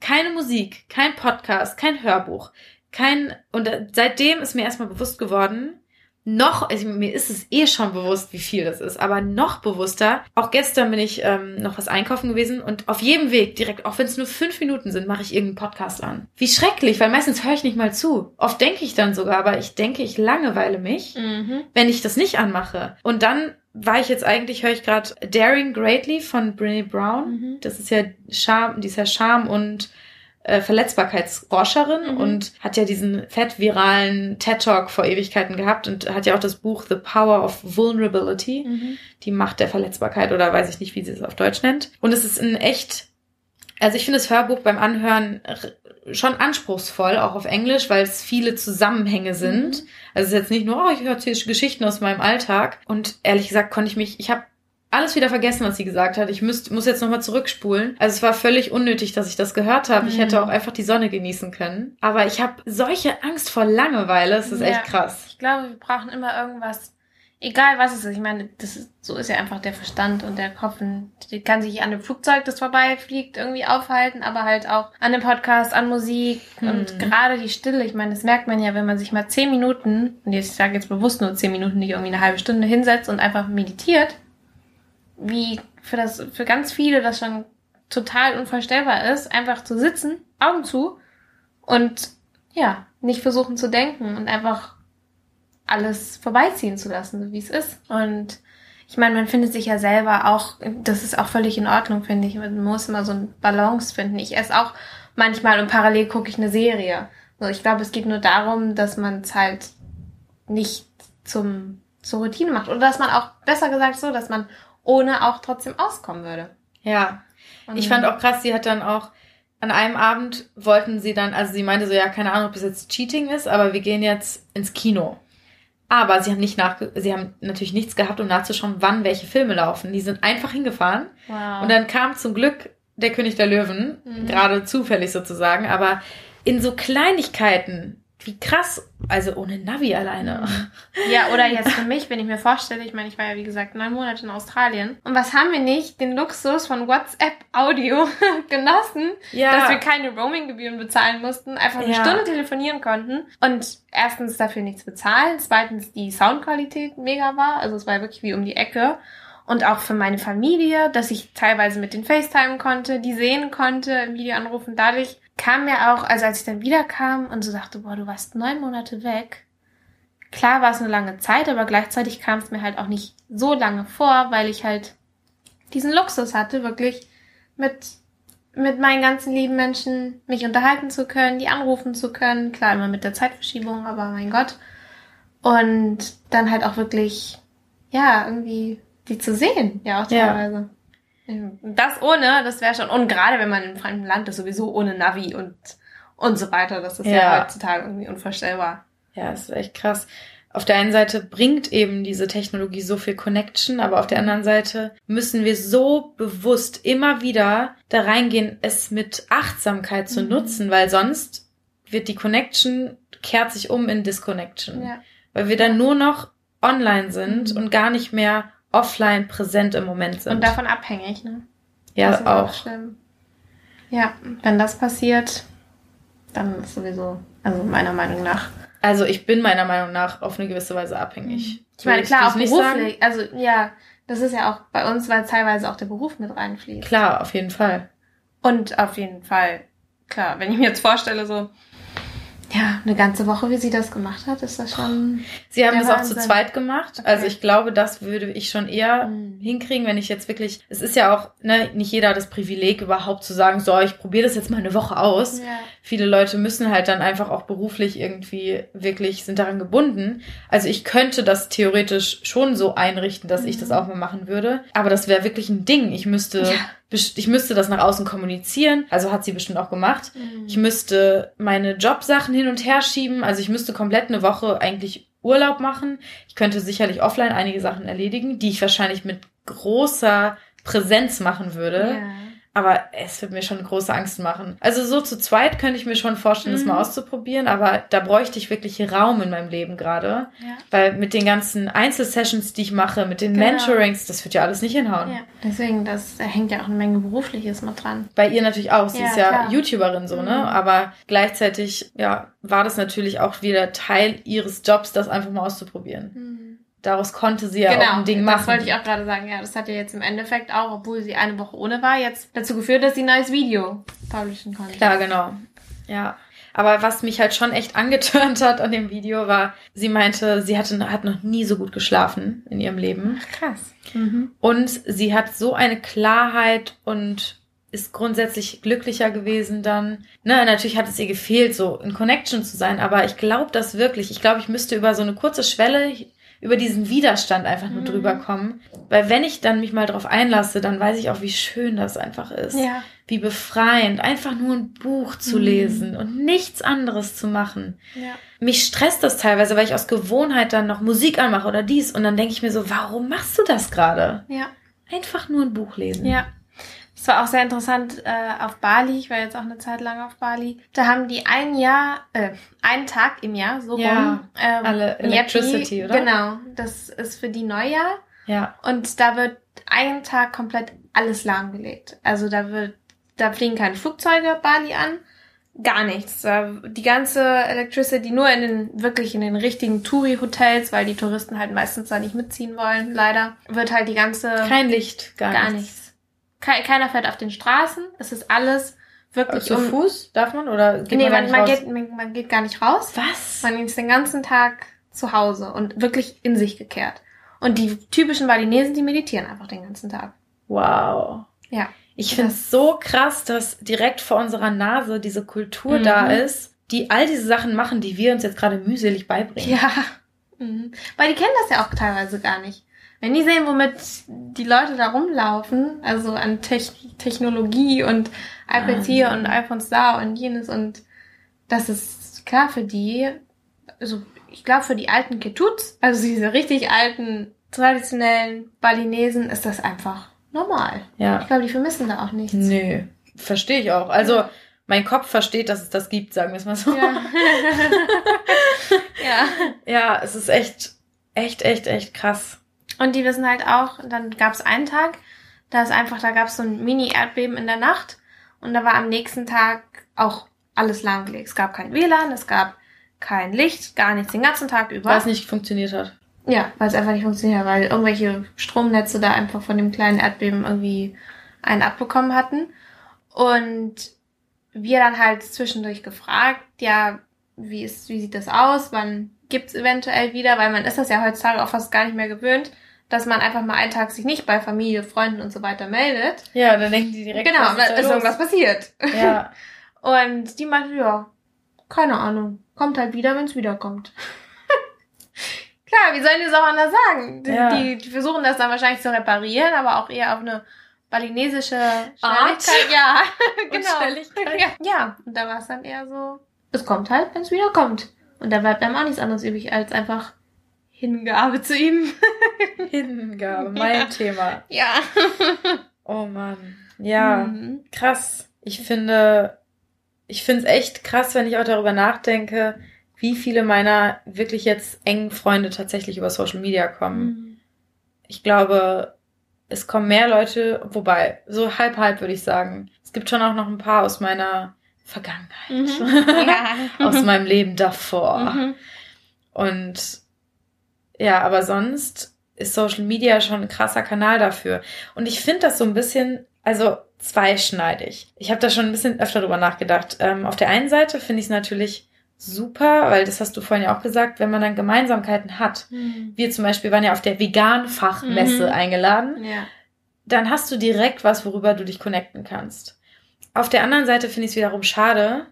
keine Musik, kein Podcast, kein Hörbuch, kein, und äh, seitdem ist mir erstmal bewusst geworden, noch, also mir ist es eh schon bewusst, wie viel das ist, aber noch bewusster. Auch gestern bin ich ähm, noch was einkaufen gewesen und auf jedem Weg direkt, auch wenn es nur fünf Minuten sind, mache ich irgendeinen Podcast an. Wie schrecklich, weil meistens höre ich nicht mal zu. Oft denke ich dann sogar, aber ich denke, ich langeweile mich Mhm. wenn ich das nicht anmache. Und dann war ich jetzt eigentlich, höre ich gerade Daring Greatly von Brene Brown. Mhm. Das ist ja Charme, die ist ja Charme und äh, Verletzbarkeitsforscherin Mhm. und hat ja diesen fett viralen TED-Talk vor Ewigkeiten gehabt und hat ja auch das Buch The Power of Vulnerability, Mhm. die Macht der Verletzbarkeit oder weiß ich nicht, wie sie es auf Deutsch nennt. Und es ist ein echt, also ich finde das Hörbuch beim Anhören schon anspruchsvoll, auch auf Englisch, weil es viele Zusammenhänge sind. Mhm. Also es ist jetzt nicht nur, oh, ich höre Geschichten aus meinem Alltag. Und ehrlich gesagt konnte ich mich, ich habe alles wieder vergessen, was sie gesagt hat. Ich müsst, muss jetzt nochmal zurückspulen. Also es war völlig unnötig, dass ich das gehört habe. Ich Mhm. hätte auch einfach die Sonne genießen können. Aber ich habe solche Angst vor Langeweile. Es ist Ja. echt krass. Ich glaube, wir brauchen immer irgendwas, egal was es ist. Ich meine, das ist, so ist ja einfach der Verstand und der Kopf. Und die kann sich an einem Flugzeug, das vorbeifliegt, irgendwie aufhalten, aber halt auch an einem Podcast, an Musik und Mhm. gerade die Stille. Ich meine, das merkt man ja, wenn man sich mal zehn Minuten, und jetzt, ich sage jetzt bewusst nur zehn Minuten, nicht irgendwie eine halbe Stunde hinsetzt und einfach meditiert, wie für das, für ganz viele das schon total unvorstellbar ist, einfach zu sitzen, Augen zu und ja, nicht versuchen zu denken und einfach alles vorbeiziehen zu lassen, so wie es ist. Und ich meine, man findet sich ja selber auch, das ist auch völlig in Ordnung, finde ich. Man muss immer so ein Balance finden. Ich esse auch manchmal und parallel gucke ich eine Serie. So, ich glaube, es geht nur darum, dass man es halt nicht zum, zur Routine macht. Oder dass man auch, besser gesagt so, dass man ohne auch trotzdem auskommen würde. Ja. Und Ich fand auch krass, sie hat dann auch an einem Abend wollten sie dann, also sie meinte so, ja, keine Ahnung, ob das jetzt Cheating ist, aber wir gehen jetzt ins Kino. Aber sie haben nicht nach, sie haben natürlich nichts gehabt, um nachzuschauen, wann welche Filme laufen. Die sind einfach hingefahren wow. und dann kam zum Glück der König der Löwen, Mhm. gerade zufällig sozusagen, aber in so Kleinigkeiten, wie krass, also ohne Navi alleine. Ja, oder jetzt für mich, wenn ich mir vorstelle, ich meine, ich war ja wie gesagt neun Monate in Australien. Und was haben wir nicht? Den Luxus von WhatsApp Audio genossen, dass wir keine Roaming-Gebühren bezahlen mussten, einfach eine Ja. Stunde telefonieren konnten und erstens dafür nichts bezahlen, zweitens die Soundqualität mega war, also es war wirklich wie um die Ecke. Und auch für meine Familie, dass ich teilweise mit den FaceTime konnte, die sehen konnte, im Video anrufen. Dadurch kam mir auch, also als ich dann wiederkam und so dachte, boah, du warst neun Monate weg, Klar war es eine lange Zeit, aber gleichzeitig kam es mir halt auch nicht so lange vor, weil ich halt diesen Luxus hatte, wirklich mit mit meinen ganzen lieben Menschen mich unterhalten zu können, die anrufen zu können. Klar, immer mit der Zeitverschiebung, aber mein Gott. Und dann halt auch wirklich, ja, irgendwie die zu sehen, ja auch teilweise. Ja. Das ohne, das wäre schon, und gerade wenn man in einem fremden Land ist, sowieso ohne Navi und, und so weiter, das ist ja, ja heutzutage irgendwie unvorstellbar. Ja, das ist echt krass auf der einen Seite bringt eben diese Technologie so viel Connection, aber auf der anderen Seite müssen wir so bewusst immer wieder da reingehen, es mit Achtsamkeit zu mhm. nutzen, weil sonst wird die Connection, kehrt sich um in Disconnection. Ja. Weil wir dann nur noch online sind mhm. und gar nicht mehr offline präsent im Moment sind. Und davon abhängig, ne? Ja, auch. auch ja, wenn das passiert, dann ist sowieso, also meiner Meinung nach, also ich bin meiner Meinung nach auf eine gewisse Weise abhängig. Ich meine, klar, auch beruflich. Also ja, das ist ja auch bei uns, weil teilweise auch der Beruf mit reinfließt. Klar, auf jeden Fall. Und auf jeden Fall, klar, wenn ich mir jetzt vorstelle, so, ja, eine ganze Woche, wie sie das gemacht hat, ist das schon. Sie haben das auch zu zweit gemacht. Okay. Also ich glaube, das würde ich schon eher mhm. hinkriegen, wenn ich jetzt wirklich. Es ist ja auch, ne, nicht jeder hat das Privileg, überhaupt zu sagen, so, ich probiere das jetzt mal eine Woche aus. Ja. Viele Leute müssen halt dann einfach auch beruflich irgendwie wirklich sind daran gebunden. Also ich könnte das theoretisch schon so einrichten, dass mhm. ich das mhm. auch mal machen würde. Aber das wäre wirklich ein Ding. Ich müsste. Ja ich müsste das nach außen kommunizieren, also hat sie bestimmt auch gemacht. Mhm. Ich müsste meine Jobsachen hin und her schieben, also ich müsste komplett eine Woche eigentlich Urlaub machen. Ich könnte sicherlich offline einige Sachen erledigen, die ich wahrscheinlich mit großer Präsenz machen würde. Ja. Aber es wird mir schon große Angst machen. Also so zu zweit könnte ich mir schon vorstellen, mhm. das mal mhm. auszuprobieren, aber da bräuchte ich wirklich Raum in meinem Leben gerade. Ja. Weil mit den ganzen Einzelsessions, die ich mache, mit den genau. Mentorings, das wird ja alles nicht hinhauen. Ja. Deswegen, das da hängt ja auch eine Menge Berufliches mit dran. Bei ihr natürlich auch. Sie ja, ist ja klar. YouTuberin so, ne? mhm. ne? Aber gleichzeitig, ja, war das natürlich auch wieder Teil ihres Jobs, das einfach mal auszuprobieren. Mhm daraus konnte sie ja genau, auch ein Ding machen. Das wollte ich auch gerade sagen. Ja, das hat ja jetzt im Endeffekt auch, obwohl sie eine Woche ohne war, jetzt dazu geführt, dass sie ein neues Video publishen konnte. Klar, genau. Ja. Aber was mich halt schon echt angetörnt hat an dem Video war, sie meinte, sie hatte, hat noch nie so gut geschlafen in ihrem Leben. Ach, krass. Mhm. Und sie hat so eine Klarheit und ist grundsätzlich glücklicher gewesen dann. Ne, natürlich hat es ihr gefehlt, so in Connection zu sein, aber ich glaube das wirklich. Ich glaube, ich müsste über so eine kurze Schwelle über diesen Widerstand einfach nur mhm. drüber kommen. Weil wenn ich dann mich mal drauf einlasse, dann weiß ich auch, wie schön das einfach ist. Ja. Wie befreiend, einfach nur ein Buch zu mhm. lesen und nichts anderes zu machen. Ja. Mich stresst das teilweise, weil ich aus Gewohnheit dann noch Musik anmache oder dies und dann denke ich mir so, warum machst du das gerade? Ja. Einfach nur ein Buch lesen. Ja. Es war auch sehr interessant äh, auf Bali. Ich war jetzt auch eine Zeit lang auf Bali. Da haben die ein Jahr, äh, einen Tag im Jahr so ja, rum. Ähm, alle Electricity, Yappy, oder? Genau, das ist für die Neujahr. Ja. Und da wird einen Tag komplett alles lahmgelegt. Also da wird, da fliegen keine Flugzeuge Bali an, gar nichts. Die ganze Electricity nur in den wirklich in den richtigen Touri-Hotels, weil die Touristen halt meistens da nicht mitziehen wollen. Leider wird halt die ganze kein Licht, gar, gar nichts. nichts keiner fährt auf den Straßen. Es ist alles wirklich Zu um, Fuß darf man oder geht nee, man, man, man geht man, man geht gar nicht raus. Was? Man ist den ganzen Tag zu Hause und wirklich in sich gekehrt. Und die typischen Balinesen, die meditieren einfach den ganzen Tag. Wow. Ja. Ich finde es so krass, dass direkt vor unserer Nase diese Kultur mhm. da ist, die all diese Sachen machen, die wir uns jetzt gerade mühselig beibringen. Ja. Mhm. Weil die kennen das ja auch teilweise gar nicht. Wenn die sehen, womit die Leute da rumlaufen, also an Te Technologie und iPads hier und iPhones da und jenes und das ist klar für die, also ich glaube für die alten Ketuts, also diese richtig alten, traditionellen Balinesen ist das einfach normal. Ja. Ich glaube, die vermissen da auch nichts. Nö, verstehe ich auch. Also mein Kopf versteht, dass es das gibt, sagen wir es mal so. Ja. ja. Ja, es ist echt, echt, echt, echt krass. Und die wissen halt auch, dann gab es einen Tag, da ist einfach, da gab es so ein Mini-Erdbeben in der Nacht und da war am nächsten Tag auch alles lahmgelegt. Es gab kein WLAN, es gab kein Licht, gar nichts den ganzen Tag über. Weil es nicht funktioniert hat. Ja, weil es einfach nicht funktioniert hat, weil irgendwelche Stromnetze da einfach von dem kleinen Erdbeben irgendwie einen abbekommen hatten. Und wir dann halt zwischendurch gefragt, ja, wie ist, wie sieht das aus? Wann gibt's eventuell wieder? Weil man ist das ja heutzutage auch fast gar nicht mehr gewöhnt, dass man einfach mal einen Tag sich nicht bei Familie, Freunden und so weiter meldet. Ja, dann denken die direkt, Genau, was dann da ist irgendwas passiert. Ja, Und die meinte, ja, keine Ahnung. Kommt halt wieder, wenn es wiederkommt. Klar, wie sollen die es auch anders sagen? Die, Ja. die, die versuchen das dann wahrscheinlich zu reparieren, aber auch eher auf eine balinesische Art. Schnelligkeit. Ja, Und genau. Schnelligkeit. Ja. ja, und da war es dann eher so, es kommt halt, wenn es wiederkommt. Und da bleibt einem auch nichts anderes übrig, als einfach Hingabe zu ihm. Hingabe, mein Ja. Thema. Ja. Oh Mann. Ja, Mhm. krass. Ich finde, ich finde es echt krass, wenn ich auch darüber nachdenke, wie viele meiner wirklich jetzt engen Freunde tatsächlich über Social Media kommen. Mhm. Ich glaube, es kommen mehr Leute, wobei, so halb halb würde ich sagen. Es gibt schon auch noch ein paar aus meiner Vergangenheit. Mhm. Ja. aus meinem Leben davor. Mhm. Und ja, aber sonst ist Social Media schon ein krasser Kanal dafür. Und ich finde das so ein bisschen, also zweischneidig. Ich habe da schon ein bisschen öfter drüber nachgedacht. Ähm, auf der einen Seite finde ich es natürlich super, weil das hast du vorhin ja auch gesagt, wenn man dann Gemeinsamkeiten hat. Mhm. Wir zum Beispiel waren ja auf der Vegan-Fachmesse Mhm. eingeladen. Ja. Dann hast du direkt was, worüber du dich connecten kannst. Auf der anderen Seite finde ich es wiederum schade,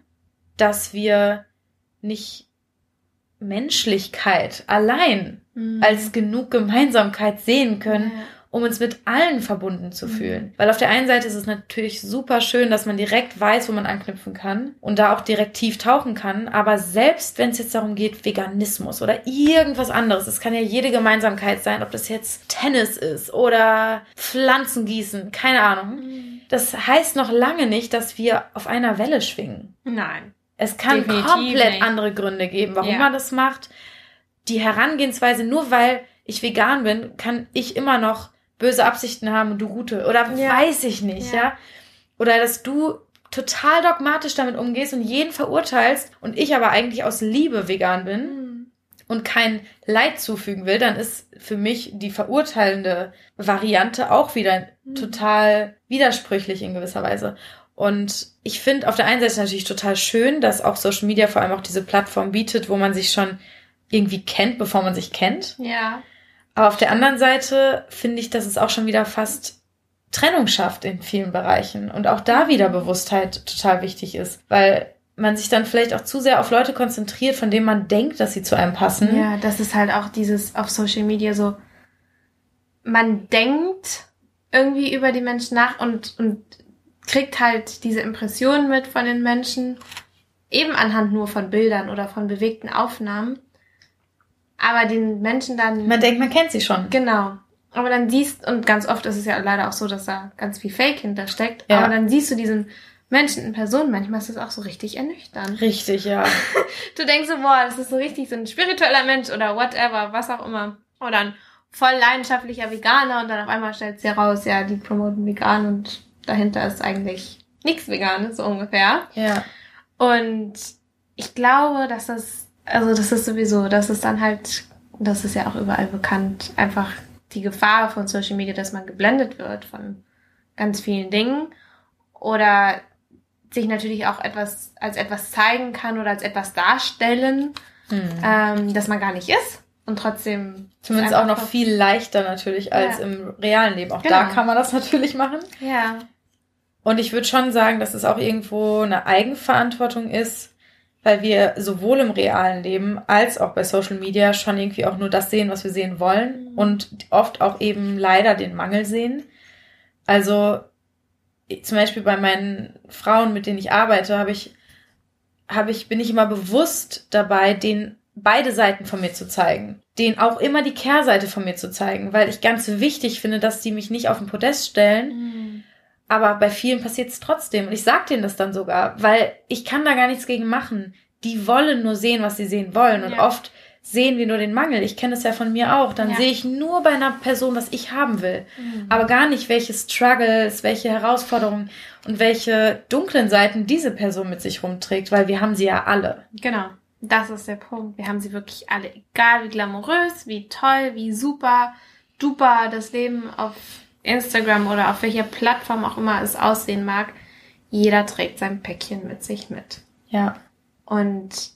dass wir nicht Menschlichkeit allein Mhm. als genug Gemeinsamkeit sehen können, Ja. um uns mit allen verbunden zu Mhm. fühlen. Weil auf der einen Seite ist es natürlich super schön, dass man direkt weiß, wo man anknüpfen kann und da auch direkt tief tauchen kann. Aber selbst wenn es jetzt darum geht, Veganismus oder irgendwas anderes, es kann ja jede Gemeinsamkeit sein, ob das jetzt Tennis ist oder Pflanzen gießen, keine Ahnung. Mhm. Das heißt noch lange nicht, dass wir auf einer Welle schwingen. Nein. Es kann Definitiv komplett nicht. andere Gründe geben, warum Ja. man das macht. Die Herangehensweise, nur weil ich vegan bin, kann ich immer noch böse Absichten haben und du gute. Oder Ja. weiß ich nicht, ja. Ja. Oder dass du total dogmatisch damit umgehst und jeden verurteilst und ich aber eigentlich aus Liebe vegan bin Mhm. und kein Leid zufügen will, dann ist für mich die verurteilende Variante auch wieder Mhm. total widersprüchlich in gewisser Weise. Und ich finde auf der einen Seite natürlich total schön, dass auch Social Media vor allem auch diese Plattform bietet, wo man sich schon irgendwie kennt, bevor man sich kennt. Ja. Aber auf der anderen Seite finde ich, dass es auch schon wieder fast Trennung schafft in vielen Bereichen und auch da wieder Bewusstheit total wichtig ist, weil man sich dann vielleicht auch zu sehr auf Leute konzentriert, von denen man denkt, dass sie zu einem passen. Ja, das ist halt auch dieses auf Social Media so, man denkt irgendwie über die Menschen nach und, und kriegt halt diese Impressionen mit von den Menschen, eben anhand nur von Bildern oder von bewegten Aufnahmen. Aber den Menschen dann. Man denkt, man kennt sie schon. Genau. Aber dann siehst, und ganz oft ist es ja leider auch so, dass da ganz viel Fake hintersteckt, Ja. aber dann siehst du diesen Menschen in Person, manchmal ist das auch so richtig ernüchternd. Richtig, ja. Du denkst so, boah, das ist so richtig so ein spiritueller Mensch oder whatever, was auch immer. Oder ein voll leidenschaftlicher Veganer und dann auf einmal stellt sich heraus, ja, die promoten vegan und dahinter ist eigentlich nichts Veganes, so ungefähr. Ja. Und ich glaube, dass das, also das ist sowieso, das ist dann halt, das ist ja auch überall bekannt, einfach die Gefahr von Social Media, dass man geblendet wird von ganz vielen Dingen oder sich natürlich auch etwas als etwas zeigen kann oder als etwas darstellen, Hm. ähm, das man gar nicht ist und trotzdem Zumindest auch noch viel leichter natürlich als Ja. im realen Leben. Auch Genau. da kann man das natürlich machen. ja Und ich würde schon sagen, dass es auch irgendwo eine Eigenverantwortung ist, weil wir sowohl im realen Leben als auch bei Social Media schon irgendwie auch nur das sehen, was wir sehen wollen Mhm. und oft auch eben leider den Mangel sehen. Also zum Beispiel bei meinen Frauen, mit denen ich arbeite, habe ich, habe ich, bin ich immer bewusst dabei, denen beide Seiten von mir zu zeigen. Denen auch immer die Kehrseite von mir zu zeigen, weil ich ganz wichtig finde, dass die mich nicht auf den Podest stellen, aber bei vielen passiert es trotzdem. Und ich sag denen das dann sogar, weil ich kann da gar nichts gegen machen. Die wollen nur sehen, was sie sehen wollen. Und Ja. oft sehen wir nur den Mangel. Ich kenne es ja von mir auch. Dann Ja. sehe ich nur bei einer Person, was ich haben will. Mhm. Aber gar nicht, welche Struggles, welche Herausforderungen und welche dunklen Seiten diese Person mit sich rumträgt, weil wir haben sie ja alle. Genau. Das ist der Punkt. Wir haben sie wirklich alle, egal wie glamourös, wie toll, wie super, duper das Leben auf Instagram oder auf welcher Plattform auch immer es aussehen mag. Jeder trägt sein Päckchen mit sich mit. Ja. Und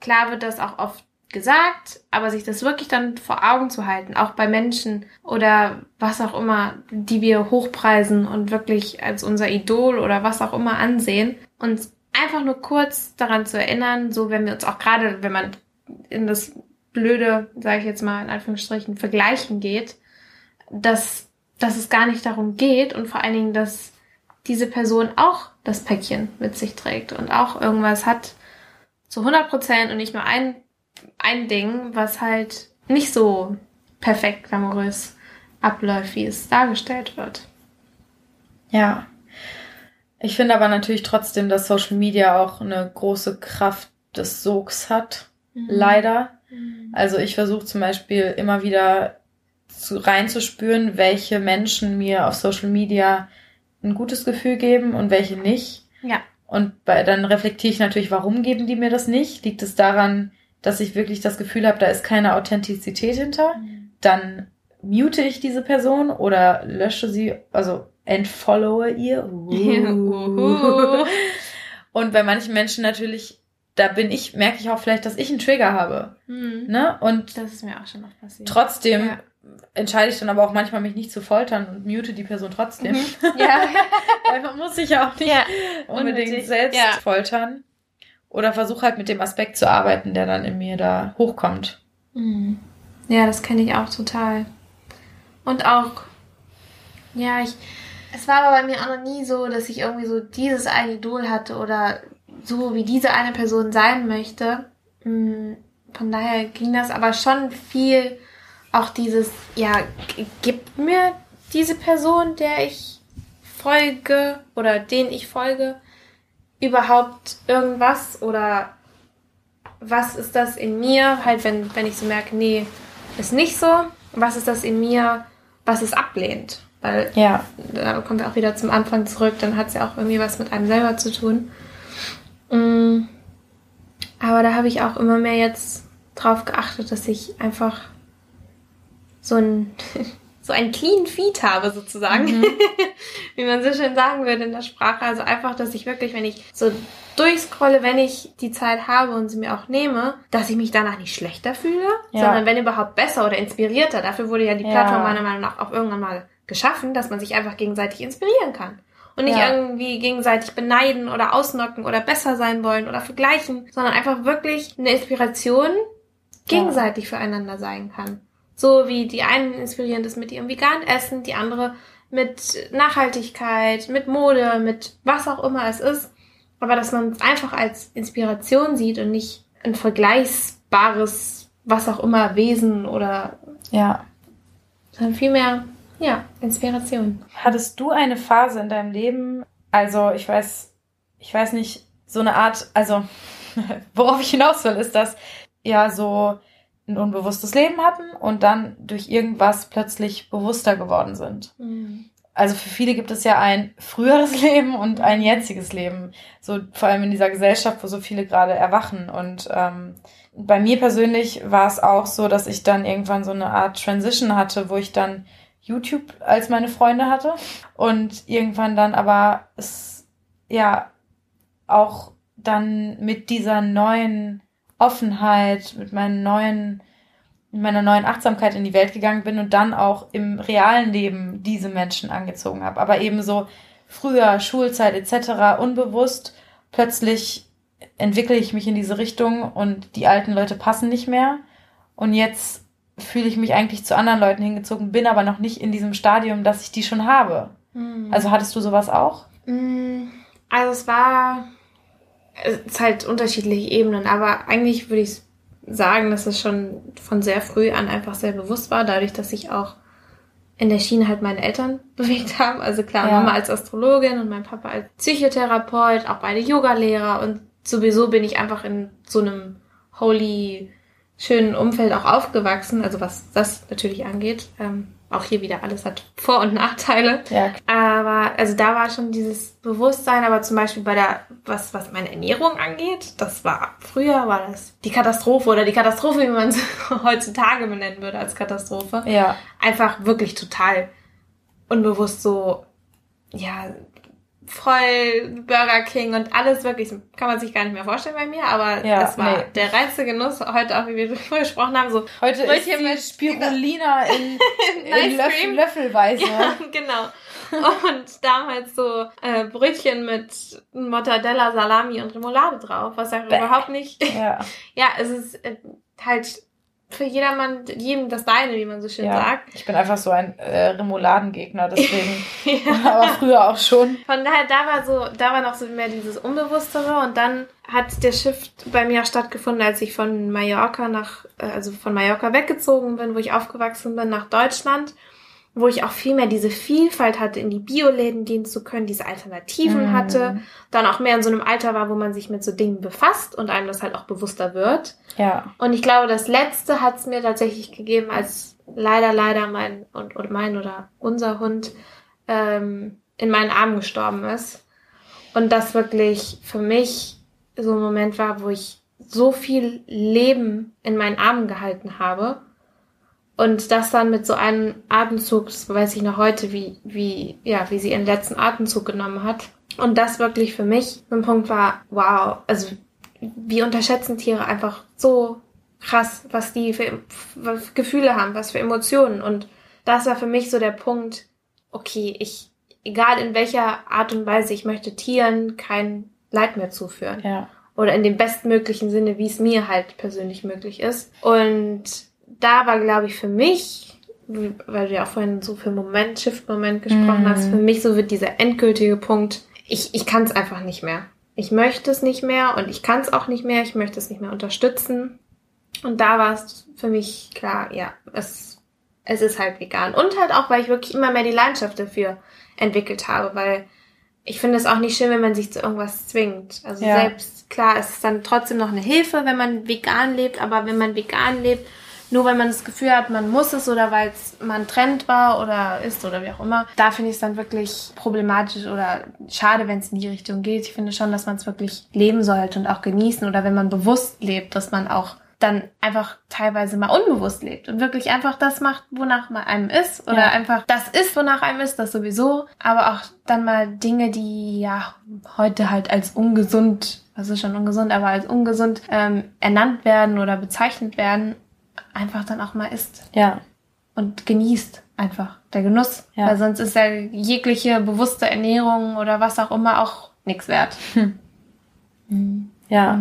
klar wird das auch oft gesagt, aber sich das wirklich dann vor Augen zu halten, auch bei Menschen oder was auch immer, die wir hochpreisen und wirklich als unser Idol oder was auch immer ansehen, uns einfach nur kurz daran zu erinnern, so wenn wir uns auch gerade, wenn man in das blöde, sage ich jetzt mal in Anführungsstrichen, Vergleichen geht, dass, dass es gar nicht darum geht und vor allen Dingen, dass diese Person auch das Päckchen mit sich trägt und auch irgendwas hat zu 100 Prozent und nicht nur ein, ein Ding, was halt nicht so perfekt glamourös abläuft, wie es dargestellt wird. Ja. Ich finde aber natürlich trotzdem, dass Social Media auch eine große Kraft des Sogs hat. Mhm. Leider. Mhm. Also ich versuche zum Beispiel immer wieder zu, reinzuspüren, welche Menschen mir auf Social Media ein gutes Gefühl geben und welche nicht. Ja. Und bei, dann reflektiere ich natürlich, warum geben die mir das nicht? Liegt es daran, dass ich wirklich das Gefühl habe, da ist keine Authentizität hinter? Mhm. Dann mute ich diese Person oder lösche sie, also entfollowe ihr. Uh. und bei manchen Menschen natürlich, da bin ich, merke ich auch vielleicht, dass ich einen Trigger habe. Mhm. Ne? Und das ist mir auch schon noch passiert. Trotzdem ja. Entscheide ich dann aber auch manchmal, mich nicht zu foltern und mute die Person trotzdem. Mhm. Ja. Weil man muss sich ja auch nicht ja. unbedingt Unnötig. selbst ja. foltern. Oder versuche halt mit dem Aspekt zu arbeiten, der dann in mir da hochkommt. Mhm. Ja, das kenne ich auch total. Und auch, ja, ich, es war aber bei mir auch noch nie so, dass ich irgendwie so dieses eine Idol hatte oder so wie diese eine Person sein möchte. Mm, von daher ging das aber schon viel auch dieses, ja, gibt mir diese Person, der ich folge oder den ich folge, überhaupt irgendwas oder was ist das in mir, halt wenn, wenn ich so merke, nee, ist nicht so, was ist das in mir, was es ablehnt. Weil ja. da kommen wir auch wieder zum Anfang zurück, dann hat es ja auch irgendwie was mit einem selber zu tun. Mm. Aber da habe ich auch immer mehr jetzt drauf geachtet, dass ich einfach so ein so ein clean Feed habe sozusagen, mhm. wie man so schön sagen würde in der Sprache. Also einfach, dass ich wirklich, wenn ich so durchscrolle, wenn ich die Zeit habe und sie mir auch nehme, dass ich mich danach nicht schlechter fühle, ja. sondern wenn überhaupt besser oder inspirierter. Dafür wurde ja die Plattform ja. meiner Meinung nach auch irgendwann mal geschaffen, dass man sich einfach gegenseitig inspirieren kann. Und nicht ja. irgendwie gegenseitig beneiden oder ausnocken oder besser sein wollen oder vergleichen, sondern einfach wirklich eine Inspiration gegenseitig füreinander sein kann. So wie die einen inspirieren das mit ihrem veganen Essen, die andere mit Nachhaltigkeit, mit Mode, mit was auch immer es ist. Aber dass man es einfach als Inspiration sieht und nicht ein vergleichbares, was auch immer, Wesen oder. Ja. Sondern vielmehr, ja, Inspiration. Hattest du eine Phase in deinem Leben, also ich weiß, ich weiß nicht, so eine Art, also worauf ich hinaus will, ist, dass ja so ein unbewusstes Leben hatten und dann durch irgendwas plötzlich bewusster geworden sind. Mhm. Also für viele gibt es ja ein früheres Leben und ein jetziges Leben. So vor allem in dieser Gesellschaft, wo so viele gerade erwachen. Und ähm, bei mir persönlich war es auch so, dass ich dann irgendwann so eine Art Transition hatte, wo ich dann YouTube als meine Freunde hatte und irgendwann dann aber es ja auch dann mit dieser neuen Offenheit, mit meinen neuen, mit meiner neuen Achtsamkeit in die Welt gegangen bin und dann auch im realen Leben diese Menschen angezogen habe. Aber eben so früher, Schulzeit etc., unbewusst, plötzlich entwickle ich mich in diese Richtung und die alten Leute passen nicht mehr. Und jetzt fühle ich mich eigentlich zu anderen Leuten hingezogen, bin aber noch nicht in diesem Stadium, dass ich die schon habe. Mhm. Also hattest du sowas auch? Hm, also es war es ist halt unterschiedliche Ebenen, aber eigentlich würde ich sagen, dass es schon von sehr früh an einfach sehr bewusst war, dadurch, dass ich auch in der Schiene halt meine Eltern bewegt haben. Also klar, ja. Mama als Astrologin und mein Papa als Psychotherapeut, auch beide Yogalehrer und sowieso bin ich einfach in so einem holy, schönen Umfeld auch aufgewachsen, also was das natürlich angeht. Ähm, auch hier wieder alles hat Vor- und Nachteile. Ja. Aber also da war schon dieses Bewusstsein, aber zum Beispiel bei der, was, was meine Ernährung angeht, das war früher war das die Katastrophe oder die Katastrophe, wie man es heutzutage benennen würde als Katastrophe. Ja. Einfach wirklich total unbewusst so, ja, voll Burger King und alles wirklich, kann man sich gar nicht mehr vorstellen bei mir, aber Ja, das war nee. der reinste Genuss heute auch, wie wir drüber gesprochen haben, so Heute Brötchen ist die mit- Spirulina in, in Nice Löffel. Löffelweise. Ja, genau. Und damals so äh, Brötchen mit Mortadella, Salami und Remoulade drauf, was ja überhaupt nicht. Ja. Ja, es ist äh, halt für jedermann, jedem das Deine, wie man so schön ja. sagt. Ich bin einfach so ein äh, Remoladengegner, deswegen. Ja. aber früher auch schon. Von daher, da war so, da war noch so mehr dieses Unbewusstere und dann hat der Shift bei mir auch stattgefunden, als ich von Mallorca nach, äh, also von Mallorca weggezogen bin, wo ich aufgewachsen bin, nach Deutschland, wo ich auch viel mehr diese Vielfalt hatte, in die Bioläden gehen zu können, diese Alternativen Mhm. hatte, dann auch mehr in so einem Alter war, wo man sich mit so Dingen befasst und einem das halt auch bewusster wird. Ja. Und ich glaube, das letzte hat es mir tatsächlich gegeben, als leider, leider mein und oder mein oder unser Hund ähm, in meinen Armen gestorben ist. Und das wirklich für mich so ein Moment war, wo ich so viel Leben in meinen Armen gehalten habe. Und das dann mit so einem Atemzug, das weiß ich noch heute, wie, wie, ja, wie sie ihren letzten Atemzug genommen hat. Und das wirklich für mich so ein Punkt war, wow, also wir unterschätzen Tiere einfach so krass, was die für, für Gefühle haben, was für Emotionen. Und das war für mich so der Punkt, okay, ich, egal in welcher Art und Weise, ich möchte Tieren kein Leid mehr zuführen. Ja. Oder in dem bestmöglichen Sinne, wie es mir halt persönlich möglich ist. Und da war, glaube ich, für mich, weil du ja auch vorhin so für Moment, Shift-Moment gesprochen Mhm. hast, für mich so wird dieser endgültige Punkt, ich, ich kann es einfach nicht mehr. Ich möchte es nicht mehr und ich kann es auch nicht mehr, ich möchte es nicht mehr unterstützen. Und da war es für mich klar, ja, es, es ist halt vegan. Und halt auch, weil ich wirklich immer mehr die Leidenschaft dafür entwickelt habe, weil ich finde es auch nicht schön, wenn man sich zu irgendwas zwingt. Also Ja. selbst, klar, es ist dann trotzdem noch eine Hilfe, wenn man vegan lebt, aber wenn man vegan lebt, nur weil man das Gefühl hat, man muss es oder weil es mal ein Trend war oder ist oder wie auch immer, da finde ich es dann wirklich problematisch oder schade, wenn es in die Richtung geht. Ich finde schon, dass man es wirklich leben sollte und auch genießen oder wenn man bewusst lebt, dass man auch dann einfach teilweise mal unbewusst lebt und wirklich einfach das macht, wonach man einem ist oder Ja. einfach das ist, wonach einem ist, das sowieso, aber auch dann mal Dinge, die ja heute halt als ungesund, was ist schon ungesund, aber als ungesund ähm, ernannt werden oder bezeichnet werden, einfach dann auch mal isst Ja. und genießt einfach der Genuss, Ja. weil sonst ist ja jegliche bewusste Ernährung oder was auch immer auch nichts wert. Ja.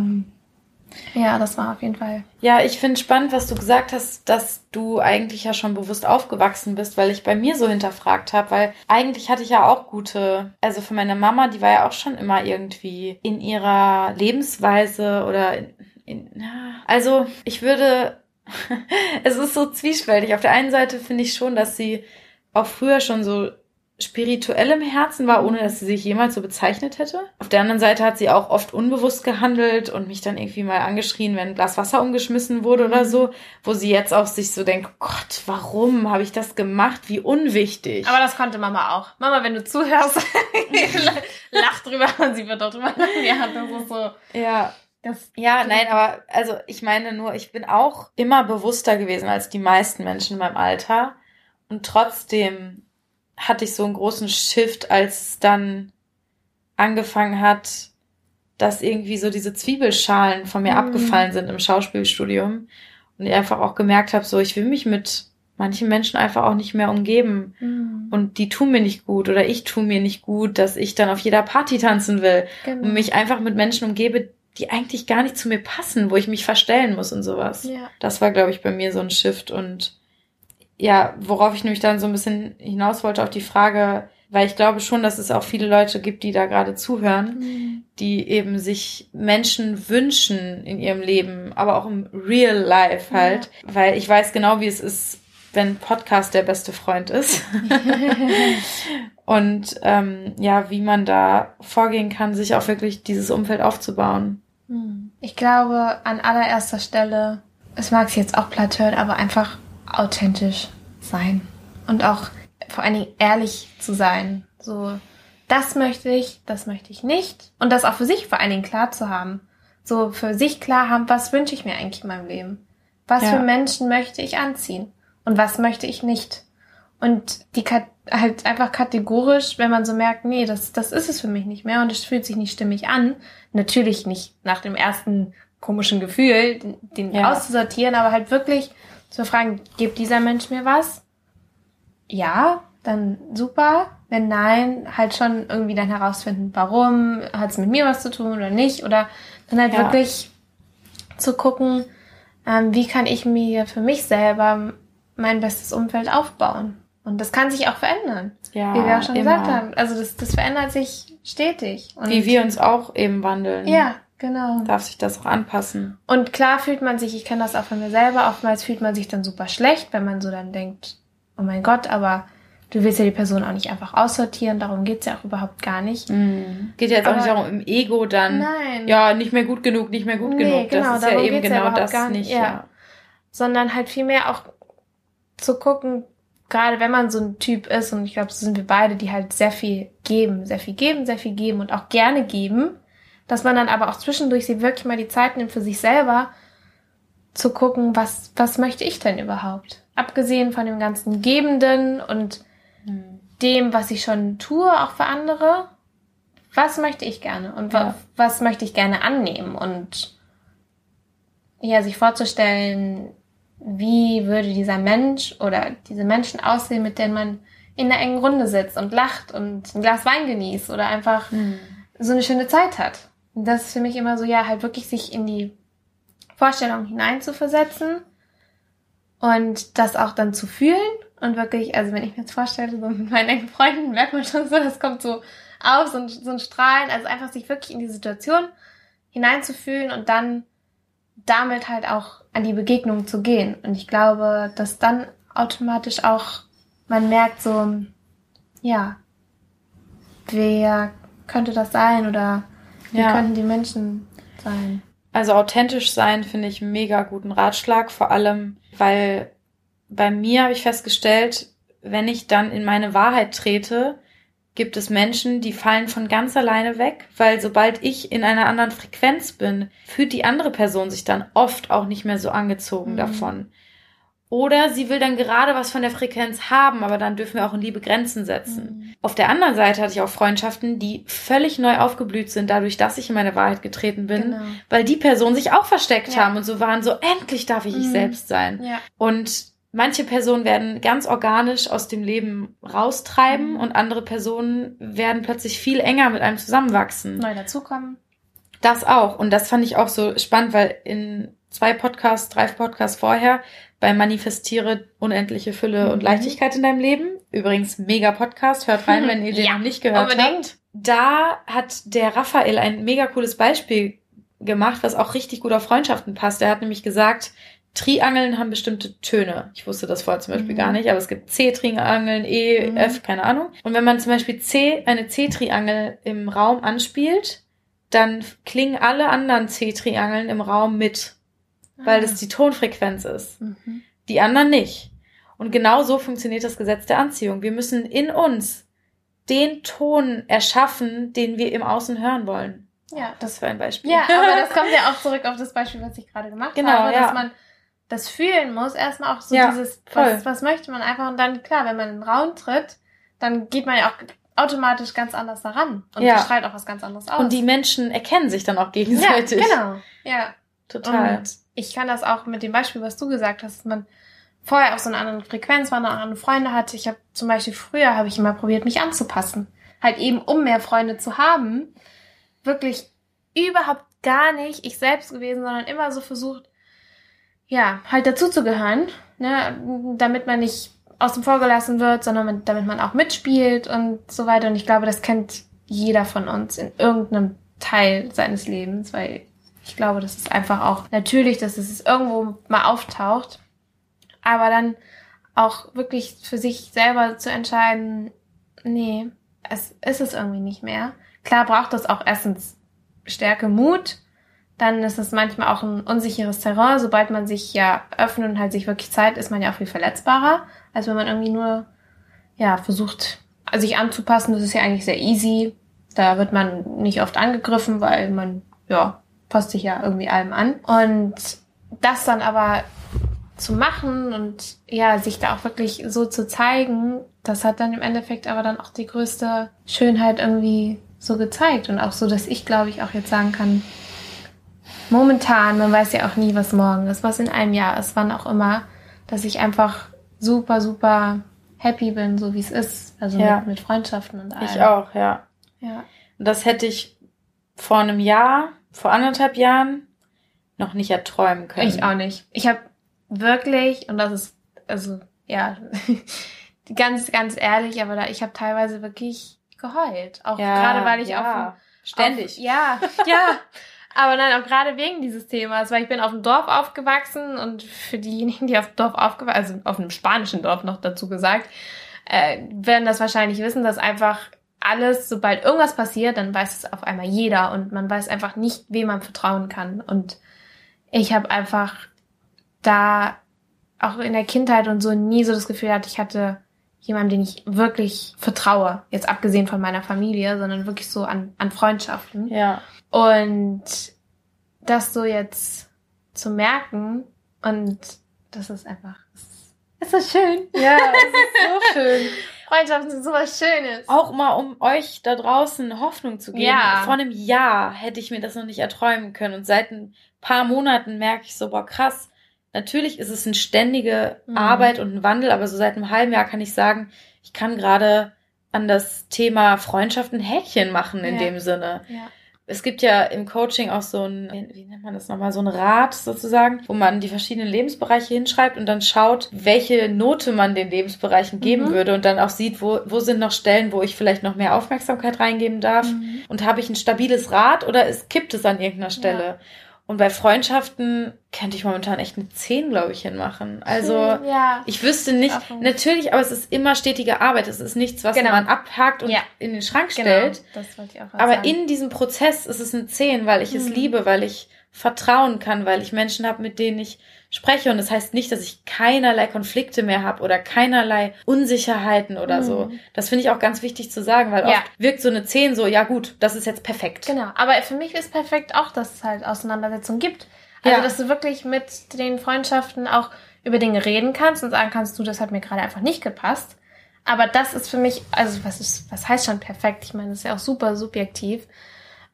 Ja, das war auf jeden Fall. Ja, ich finde spannend, was du gesagt hast, dass du eigentlich ja schon bewusst aufgewachsen bist, weil ich bei mir so hinterfragt habe, weil eigentlich hatte ich ja auch gute, also für meine Mama, die war ja auch schon immer irgendwie in ihrer Lebensweise oder in, in ja, also ich würde, es ist so zwiespältig. Auf der einen Seite finde ich schon, dass sie auch früher schon so spirituell im Herzen war, ohne dass sie sich jemals so bezeichnet hätte. Auf der anderen Seite hat sie auch oft unbewusst gehandelt und mich dann irgendwie mal angeschrien, wenn ein Glas Wasser umgeschmissen wurde oder so, wo sie jetzt auch sich so denkt, Gott, warum habe ich das gemacht? Wie unwichtig. Aber das konnte Mama auch. Mama, wenn du zuhörst, lach drüber und sie wird auch drüber lachen. Ja, das ist so. ja, Das, Ja, nein, aber also ich meine nur, ich bin auch immer bewusster gewesen als die meisten Menschen in meinem Alter. Und trotzdem hatte ich so einen großen Shift, als es dann angefangen hat, dass irgendwie so diese Zwiebelschalen von mir Mhm. abgefallen sind im Schauspielstudium. Und ich einfach auch gemerkt habe, so ich will mich mit manchen Menschen einfach auch nicht mehr umgeben. und Und die tun mir nicht gut oder ich tue mir nicht gut, dass ich dann auf jeder Party tanzen will genau. und mich einfach mit Menschen umgebe, die eigentlich gar nicht zu mir passen, wo ich mich verstellen muss und sowas. ja. Das war, glaube ich, bei mir so ein Shift. Und ja, worauf ich nämlich dann so ein bisschen hinaus wollte auf die Frage, weil ich glaube schon, dass es auch viele Leute gibt, die da gerade zuhören, die eben sich Menschen wünschen in ihrem Leben, aber auch im Real Life halt. Weil ich weiß genau, wie es ist, wenn Podcast der beste Freund ist. Und ähm, ja, wie man da vorgehen kann, sich auch wirklich dieses Umfeld aufzubauen. Ich glaube, an allererster Stelle, es mag sich jetzt auch platt hören, aber einfach authentisch sein. Und auch vor allen Dingen ehrlich zu sein. So, das möchte ich, das möchte ich nicht. Und das auch für sich vor allen Dingen klar zu haben. So für sich klar haben, was wünsche ich mir eigentlich in meinem Leben? Was Ja. für Menschen möchte ich anziehen? Und was möchte ich nicht? Und die halt einfach kategorisch, wenn man so merkt, nee, das, das ist es für mich nicht mehr und es fühlt sich nicht stimmig an. Natürlich nicht nach dem ersten komischen Gefühl, den, den ja. auszusortieren, aber halt wirklich zu fragen, gibt dieser Mensch mir was? Ja, dann super. Wenn nein, halt schon irgendwie dann herausfinden, warum, hat es mit mir was zu tun oder nicht. Oder dann halt ja. wirklich zu gucken, ähm, wie kann ich mir für mich selber mein bestes Umfeld aufbauen. Und das kann sich auch verändern. Ja, wie wir auch schon immer. gesagt haben. Also das, das verändert sich stetig. Und wie wir uns auch eben wandeln. Ja, genau. Darf sich das auch anpassen. Und klar fühlt man sich, ich kenne das auch von mir selber, oftmals fühlt man sich dann super schlecht, wenn man so dann denkt, oh mein Gott, aber du willst ja die Person auch nicht einfach aussortieren, darum geht's ja auch überhaupt gar nicht. Mhm. Geht ja jetzt Aber auch nicht darum, im Ego dann, nein. ja, nicht mehr gut genug, nicht mehr gut nee, genug. Genau, das ist ja eben genau ja das nicht. Ja. ja. Sondern halt vielmehr auch zu gucken, gerade wenn man so ein Typ ist, und ich glaube, so sind wir beide, die halt sehr viel geben, sehr viel geben, sehr viel geben und auch gerne geben, dass man dann aber auch zwischendurch sich wirklich mal die Zeit nimmt für sich selber, zu gucken, was, was möchte ich denn überhaupt? Abgesehen von dem ganzen Gebenden und dem, was ich schon tue, auch für andere, was möchte ich gerne und ja. was möchte ich gerne annehmen und ja, sich vorzustellen, wie würde dieser Mensch oder diese Menschen aussehen, mit denen man in der engen Runde sitzt und lacht und ein Glas Wein genießt oder einfach mhm. so eine schöne Zeit hat. Und das ist für mich immer so, ja, halt wirklich sich in die Vorstellung hineinzuversetzen und das auch dann zu fühlen und wirklich, also wenn ich mir jetzt vorstelle, so mit meinen engen Freunden, merkt man schon so, das kommt so auf, so ein, so ein Strahlen. Also einfach sich wirklich in die Situation hineinzufühlen und dann damit halt auch an die Begegnung zu gehen. Und ich glaube, dass dann automatisch auch man merkt so, ja, wer könnte das sein oder wie ja. könnten die Menschen sein? Also authentisch sein finde ich einen mega guten Ratschlag, vor allem weil bei mir habe ich festgestellt, wenn ich dann in meine Wahrheit trete, gibt es Menschen, die fallen von ganz alleine weg, weil sobald ich in einer anderen Frequenz bin, fühlt die andere Person sich dann oft auch nicht mehr so angezogen mhm. davon. Oder sie will dann gerade was von der Frequenz haben, aber dann dürfen wir auch in Liebe Grenzen setzen. Mhm. Auf der anderen Seite hatte ich auch Freundschaften, die völlig neu aufgeblüht sind, dadurch, dass ich in meine Wahrheit getreten bin, genau. weil die Personen sich auch versteckt ja. haben und so waren, so endlich darf ich mhm. ich selbst sein. Ja. Und manche Personen werden ganz organisch aus dem Leben raustreiben mhm. und andere Personen werden plötzlich viel enger mit einem zusammenwachsen. Neu dazukommen. Das auch. Und das fand ich auch so spannend, weil in zwei Podcasts, drei Podcasts vorher bei Manifestiere unendliche Fülle mhm. und Leichtigkeit in deinem Leben. Übrigens mega Podcast, hört rein, wenn ihr den ja, noch nicht gehört unbedingt. habt. Da hat der Raphael ein mega cooles Beispiel gemacht, was auch richtig gut auf Freundschaften passt. Er hat nämlich gesagt, Triangeln haben bestimmte Töne. Ich wusste das vorher zum Beispiel mhm. gar nicht, aber es gibt C-Triangeln, E, mhm. F, keine Ahnung. Und wenn man zum Beispiel C, eine C-Triangel im Raum anspielt, dann klingen alle anderen C-Triangeln im Raum mit, ah. weil das die Tonfrequenz ist. Mhm. Die anderen nicht. Und genau so funktioniert das Gesetz der Anziehung. Wir müssen in uns den Ton erschaffen, den wir im Außen hören wollen. Ja. Das für ein Beispiel. Ja, aber das kommt ja auch zurück auf das Beispiel, was ich gerade gemacht genau, habe, dass ja. man das fühlen muss, erstmal auch so ja, dieses, was, was möchte man einfach und dann, klar, wenn man in den Raum tritt, dann geht man ja auch automatisch ganz anders daran und ja. strahlt auch was ganz anderes aus. Und die Menschen erkennen sich dann auch gegenseitig. Ja, genau. Ja. Total. Und ich kann das auch mit dem Beispiel, was du gesagt hast, dass man vorher auf so einer anderen Frequenz war, noch andere Freunde hatte. Ich habe zum Beispiel früher habe ich immer probiert, mich anzupassen. Halt eben, um mehr Freunde zu haben. Wirklich überhaupt gar nicht ich selbst gewesen, sondern immer so versucht, ja, halt dazuzugehören, ne, damit man nicht außen vor gelassen wird, sondern damit man auch mitspielt und so weiter. Und ich glaube, das kennt jeder von uns in irgendeinem Teil seines Lebens, weil ich glaube, das ist einfach auch natürlich, dass es irgendwo mal auftaucht. Aber dann auch wirklich für sich selber zu entscheiden, nee, es ist es irgendwie nicht mehr. Klar braucht das auch erstens Stärke, Mut, dann ist es manchmal auch ein unsicheres Terrain. Sobald man sich ja öffnet und halt sich wirklich zeigt, ist man ja auch viel verletzbarer, als wenn man irgendwie nur, ja, versucht, sich anzupassen. Das ist ja eigentlich sehr easy. Da wird man nicht oft angegriffen, weil man, ja, passt sich ja irgendwie allem an. Und das dann aber zu machen und ja, sich da auch wirklich so zu zeigen, das hat dann im Endeffekt aber dann auch die größte Schönheit irgendwie so gezeigt und auch so, dass ich glaube ich auch jetzt sagen kann, momentan, man weiß ja auch nie, was morgen ist, was in einem Jahr ist, wann auch immer, dass ich einfach super, super happy bin, so wie es ist. Also ja. mit, mit, Freundschaften und allem. Ich auch, ja. Ja. Und das hätte ich vor einem Jahr, vor anderthalb Jahren noch nicht erträumen können. Ich auch nicht. Ich habe wirklich, und das ist, also, ja, ganz, ganz ehrlich, aber da, ich habe teilweise wirklich geheult. Auch ja, gerade, weil ich ja. auf, ständig. Auf, ja, ja. Aber nein, auch gerade wegen dieses Themas, weil ich bin auf dem Dorf aufgewachsen und für diejenigen, die auf dem Dorf aufgewachsen, also auf einem spanischen Dorf noch dazu gesagt, äh, werden das wahrscheinlich wissen, dass einfach alles, sobald irgendwas passiert, dann weiß es auf einmal jeder und man weiß einfach nicht, wem man vertrauen kann. Und ich habe einfach da auch in der Kindheit und so nie so das Gefühl hatte, ich hatte jemandem, den ich wirklich vertraue. Jetzt abgesehen von meiner Familie, sondern wirklich so an, an Freundschaften. Ja. Und das so jetzt zu merken und das ist einfach, es ist so schön. Ja, es ist so schön. Freundschaften sind so was Schönes. Auch mal, um euch da draußen Hoffnung zu geben. Ja. Vor einem Jahr hätte ich mir das noch nicht erträumen können. Und seit ein paar Monaten merke ich so, boah, krass. Natürlich ist es eine ständige mhm. Arbeit und ein Wandel, aber so seit einem halben Jahr kann ich sagen, ich kann gerade an das Thema Freundschaft ein Häkchen machen in ja. dem Sinne. Ja es gibt ja im Coaching auch so ein, wie nennt man das nochmal, so ein Rad sozusagen, wo man die verschiedenen Lebensbereiche hinschreibt und dann schaut, welche Note man den Lebensbereichen geben mhm. würde und dann auch sieht, wo, wo sind noch Stellen, wo ich vielleicht noch mehr Aufmerksamkeit reingeben darf. Mhm. Und habe ich ein stabiles Rad oder es kippt es an irgendeiner Stelle? Ja. Und bei Freundschaften könnte ich momentan echt eine 10, glaube ich, hinmachen. Also ja, ich wüsste nicht, natürlich, aber es ist immer stetige Arbeit. Es ist nichts, was genau. man abhakt und ja. in den Schrank genau. stellt. Das wollte ich auch aber sagen. in diesem Prozess ist es eine 10, weil ich mhm. es liebe, weil ich vertrauen kann, weil ich Menschen habe, mit denen ich spreche. Und das heißt nicht, dass ich keinerlei Konflikte mehr habe oder keinerlei Unsicherheiten oder mhm. so. Das finde ich auch ganz wichtig zu sagen, weil ja. oft wirkt so eine 10 so, ja gut, das ist jetzt perfekt. Genau, aber für mich ist perfekt auch, dass es halt Auseinandersetzungen gibt. Also, ja. dass du wirklich mit den Freundschaften auch über Dinge reden kannst und sagen kannst, du, das hat mir gerade einfach nicht gepasst. Aber das ist für mich, also was ist, was heißt schon perfekt? Ich meine, das ist ja auch super subjektiv.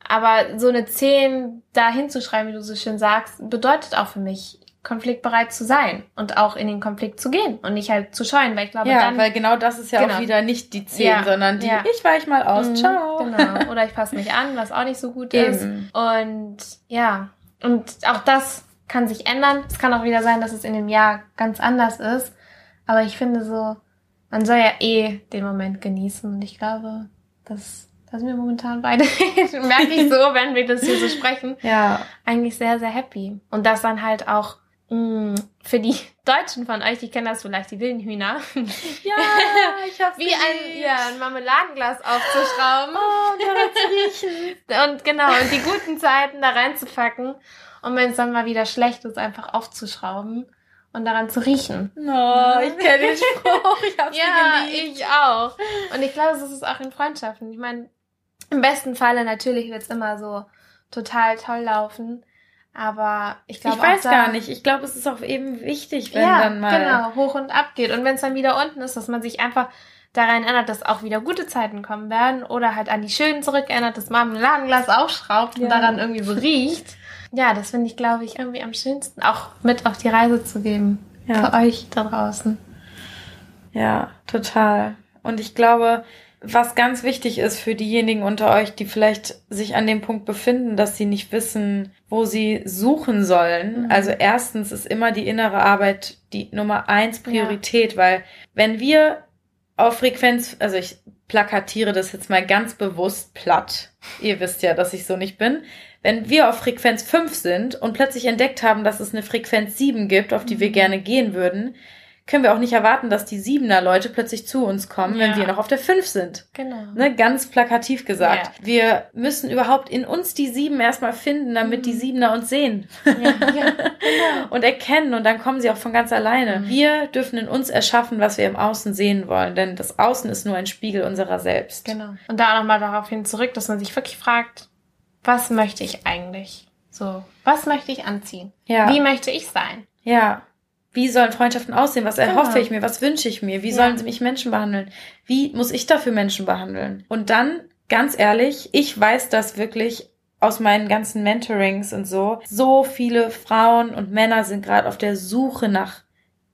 Aber so eine 10 da hinzuschreiben, wie du so schön sagst, bedeutet auch für mich, konfliktbereit zu sein und auch in den Konflikt zu gehen und nicht halt zu scheuen, weil ich glaube, ja, dann. weil genau das ist ja genau. auch wieder nicht die 10, ja, sondern die, ja. ich weich mal aus, mhm, ciao. Genau. Oder ich passe mich an, was auch nicht so gut Eben. ist. Und ja, und auch das kann sich ändern. Es kann auch wieder sein, dass es in dem Jahr ganz anders ist. Aber ich finde so, man soll ja eh den Moment genießen und ich glaube, das da sind wir momentan beide, merke ich so, wenn wir das hier so sprechen, ja. eigentlich sehr, sehr happy. Und das dann halt auch für die Deutschen von euch, die kennen das vielleicht, die wilden Hühner. Ja, ich hab's Wie ein, ja, ein Marmeladenglas aufzuschrauben. Oh, und daran zu riechen. Und genau, und die guten Zeiten da reinzupacken. Und wenn es dann mal wieder schlecht ist, einfach aufzuschrauben und daran zu riechen. Oh, ich kenne den Spruch. Ich hab's ja, ich auch. Und ich glaube, es ist auch in Freundschaften. Ich meine, im besten Falle natürlich wird's immer so total toll laufen. Aber ich glaube Ich weiß da, gar nicht. Ich glaube, es ist auch eben wichtig, wenn ja, dann mal. Genau, hoch und ab geht. Und wenn es dann wieder unten ist, dass man sich einfach daran erinnert, dass auch wieder gute Zeiten kommen werden. Oder halt an die schönen zurückerinnert, dass man ein Ladenglas aufschraubt ja. und daran irgendwie so riecht. Ja, das finde ich, glaube ich, irgendwie am schönsten, auch mit auf die Reise zu geben. Ja. Für euch da draußen. Ja, total. Und ich glaube, was ganz wichtig ist für diejenigen unter euch, die vielleicht sich an dem Punkt befinden, dass sie nicht wissen, wo sie suchen sollen. Mhm. Also erstens ist immer die innere Arbeit die Nummer eins Priorität, ja. weil wenn wir auf Frequenz, also ich plakatiere das jetzt mal ganz bewusst platt. Ihr wisst ja, dass ich so nicht bin. Wenn wir auf Frequenz 5 sind und plötzlich entdeckt haben, dass es eine Frequenz 7 gibt, auf die mhm. wir gerne gehen würden, können wir auch nicht erwarten, dass die Siebener Leute plötzlich zu uns kommen, ja. wenn wir noch auf der Fünf sind. Genau. Ne, ganz plakativ gesagt. Ja. Wir müssen überhaupt in uns die Sieben erstmal finden, damit mhm. die Siebener uns sehen. Ja, ja, genau. und erkennen und dann kommen sie auch von ganz alleine. Mhm. Wir dürfen in uns erschaffen, was wir im Außen sehen wollen, denn das Außen ist nur ein Spiegel unserer selbst. Genau. Und da nochmal darauf hin zurück, dass man sich wirklich fragt, was möchte ich eigentlich? So, was möchte ich anziehen? Ja. Wie möchte ich sein? Ja wie sollen Freundschaften aussehen? Was erhoffe genau. ich mir? Was wünsche ich mir? Wie ja. sollen mich Menschen behandeln? Wie muss ich dafür Menschen behandeln? Und dann, ganz ehrlich, ich weiß das wirklich aus meinen ganzen Mentorings und so. So viele Frauen und Männer sind gerade auf der Suche nach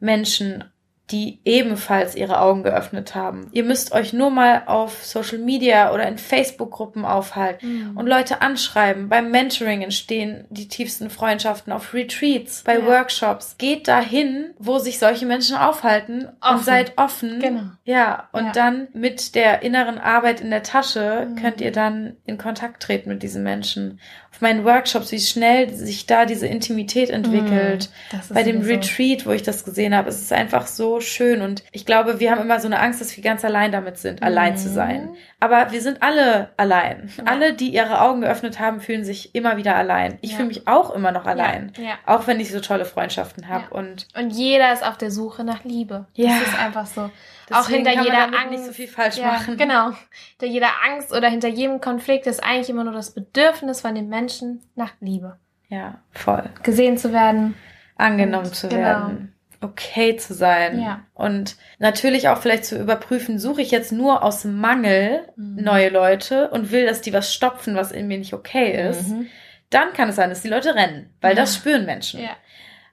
Menschen die ebenfalls ihre Augen geöffnet haben. Ihr müsst euch nur mal auf Social Media oder in Facebook-Gruppen aufhalten mhm. und Leute anschreiben. Beim Mentoring entstehen die tiefsten Freundschaften, auf Retreats, bei ja. Workshops. Geht dahin, wo sich solche Menschen aufhalten offen. und seid offen. Genau. Ja, und ja. dann mit der inneren Arbeit in der Tasche mhm. könnt ihr dann in Kontakt treten mit diesen Menschen meinen Workshops, wie schnell sich da diese Intimität entwickelt. Mm, Bei dem Retreat, wo ich das gesehen habe, es ist einfach so schön. Und ich glaube, wir haben immer so eine Angst, dass wir ganz allein damit sind, mm. allein zu sein. Aber wir sind alle allein. Ja. Alle, die ihre Augen geöffnet haben, fühlen sich immer wieder allein. Ich ja. fühle mich auch immer noch allein. Ja. Auch wenn ich so tolle Freundschaften habe. Und, und jeder ist auf der Suche nach Liebe. Ja. Das ist einfach so. Deswegen auch hinter jeder Angst. nicht so viel falsch machen. Genau. Hinter jeder Angst oder hinter jedem Konflikt ist eigentlich immer nur das Bedürfnis von den Menschen nach Liebe. Ja, voll. Gesehen zu werden. Angenommen und, zu genau. werden okay zu sein. Ja. Und natürlich auch vielleicht zu überprüfen, suche ich jetzt nur aus Mangel mhm. neue Leute und will, dass die was stopfen, was in mir nicht okay ist. Mhm. Dann kann es sein, dass die Leute rennen, weil ja. das spüren Menschen. Ja.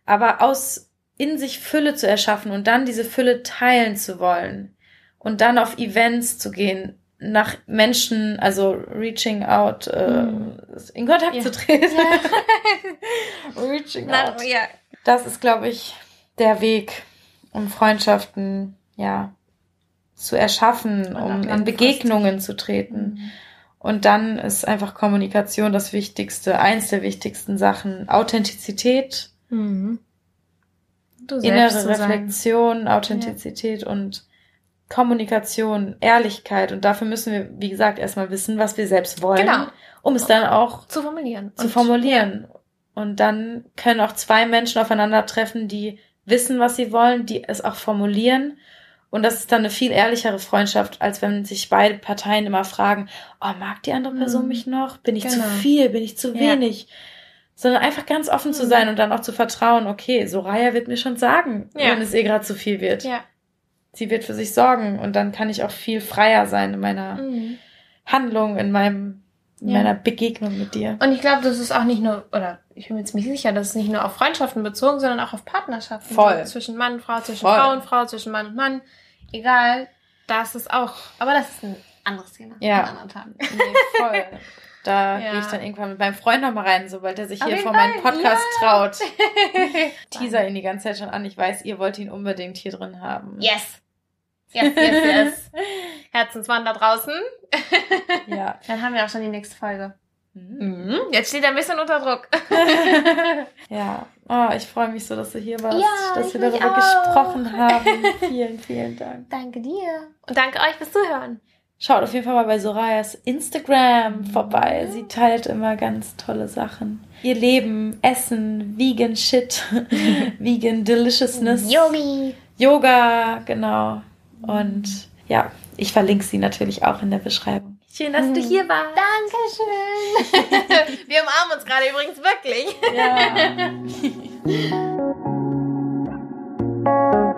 Aber aus in sich Fülle zu erschaffen und dann diese Fülle teilen zu wollen und dann auf Events zu gehen, nach Menschen, also reaching out, äh, mm. in Kontakt ja. zu treten. Reaching nach, out. Ja. Das ist, glaube ich, der Weg, um Freundschaften, ja, zu erschaffen, um in Begegnungen zu treten. Mhm. Und dann ist einfach Kommunikation das Wichtigste, eins der wichtigsten Sachen. Authentizität. Mhm innere Reflexion, Authentizität ja. und Kommunikation, Ehrlichkeit. Und dafür müssen wir, wie gesagt, erstmal wissen, was wir selbst wollen, genau. um es dann auch zu formulieren. Zu und, formulieren. Ja. Und dann können auch zwei Menschen aufeinandertreffen, die wissen, was sie wollen, die es auch formulieren. Und das ist dann eine viel ehrlichere Freundschaft, als wenn sich beide Parteien immer fragen, oh, mag die andere Person mhm. mich noch? Bin ich genau. zu viel? Bin ich zu wenig? Ja sondern einfach ganz offen zu sein und dann auch zu vertrauen, okay, Soraya wird mir schon sagen, ja. wenn es ihr gerade zu viel wird. Ja. Sie wird für sich sorgen und dann kann ich auch viel freier sein in meiner mhm. Handlung, in meinem in ja. meiner Begegnung mit dir. Und ich glaube, das ist auch nicht nur, oder ich bin mir ziemlich sicher, das ist nicht nur auf Freundschaften bezogen, sondern auch auf Partnerschaften. Voll. So zwischen Mann und Frau, zwischen Voll. Frau und Frau, zwischen Mann und Mann. Egal, das ist auch, aber das ist ein anderes Thema. Ja. An anderen Tagen. Nee, voll. Da ja. gehe ich dann irgendwann mit meinem Freund nochmal rein, sobald er sich hier vor meinem Podcast ja. traut. Teaser ihn die ganze Zeit schon an. Ich weiß, ihr wollt ihn unbedingt hier drin haben. Yes. Yes, yes, yes. Herzensmann da draußen. ja. Dann haben wir auch schon die nächste Folge. Mhm. Jetzt steht er ein bisschen unter Druck. ja. Oh, ich freue mich so, dass du hier warst, ja, dass wir darüber gesprochen haben. Vielen, vielen Dank. Danke dir. Und danke euch fürs Zuhören. Schaut auf jeden Fall mal bei Sorayas Instagram vorbei. Sie teilt immer ganz tolle Sachen. Ihr Leben, Essen, Vegan Shit, Vegan Deliciousness. Yogi. Yoga, genau. Und ja, ich verlinke sie natürlich auch in der Beschreibung. Schön, dass du hier warst. Dankeschön. Wir umarmen uns gerade übrigens wirklich. Ja.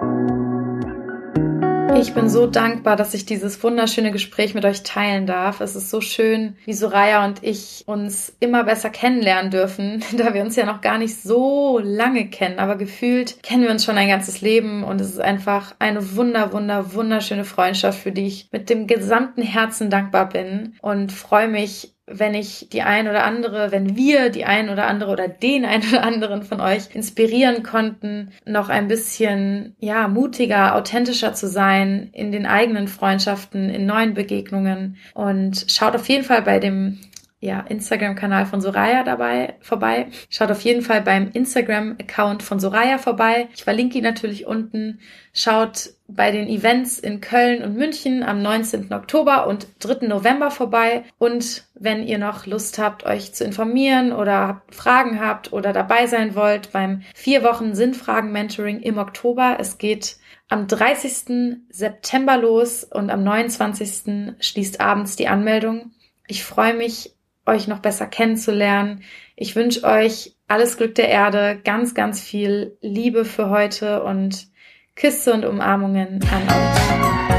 Ich bin so dankbar, dass ich dieses wunderschöne Gespräch mit euch teilen darf. Es ist so schön, wie Soraya und ich uns immer besser kennenlernen dürfen, da wir uns ja noch gar nicht so lange kennen, aber gefühlt kennen wir uns schon ein ganzes Leben und es ist einfach eine wunder, wunder, wunderschöne Freundschaft, für die ich mit dem gesamten Herzen dankbar bin und freue mich wenn ich die ein oder andere, wenn wir die ein oder andere oder den ein oder anderen von euch inspirieren konnten, noch ein bisschen, ja, mutiger, authentischer zu sein in den eigenen Freundschaften, in neuen Begegnungen. Und schaut auf jeden Fall bei dem ja, Instagram-Kanal von Soraya dabei vorbei. Schaut auf jeden Fall beim Instagram-Account von Soraya vorbei. Ich verlinke ihn natürlich unten. Schaut bei den Events in Köln und München am 19. Oktober und 3. November vorbei. Und wenn ihr noch Lust habt, euch zu informieren oder Fragen habt oder dabei sein wollt beim vier Wochen Sinnfragen-Mentoring im Oktober, es geht am 30. September los und am 29. schließt abends die Anmeldung. Ich freue mich euch noch besser kennenzulernen. Ich wünsche euch alles Glück der Erde, ganz, ganz viel Liebe für heute und Küsse und Umarmungen an euch.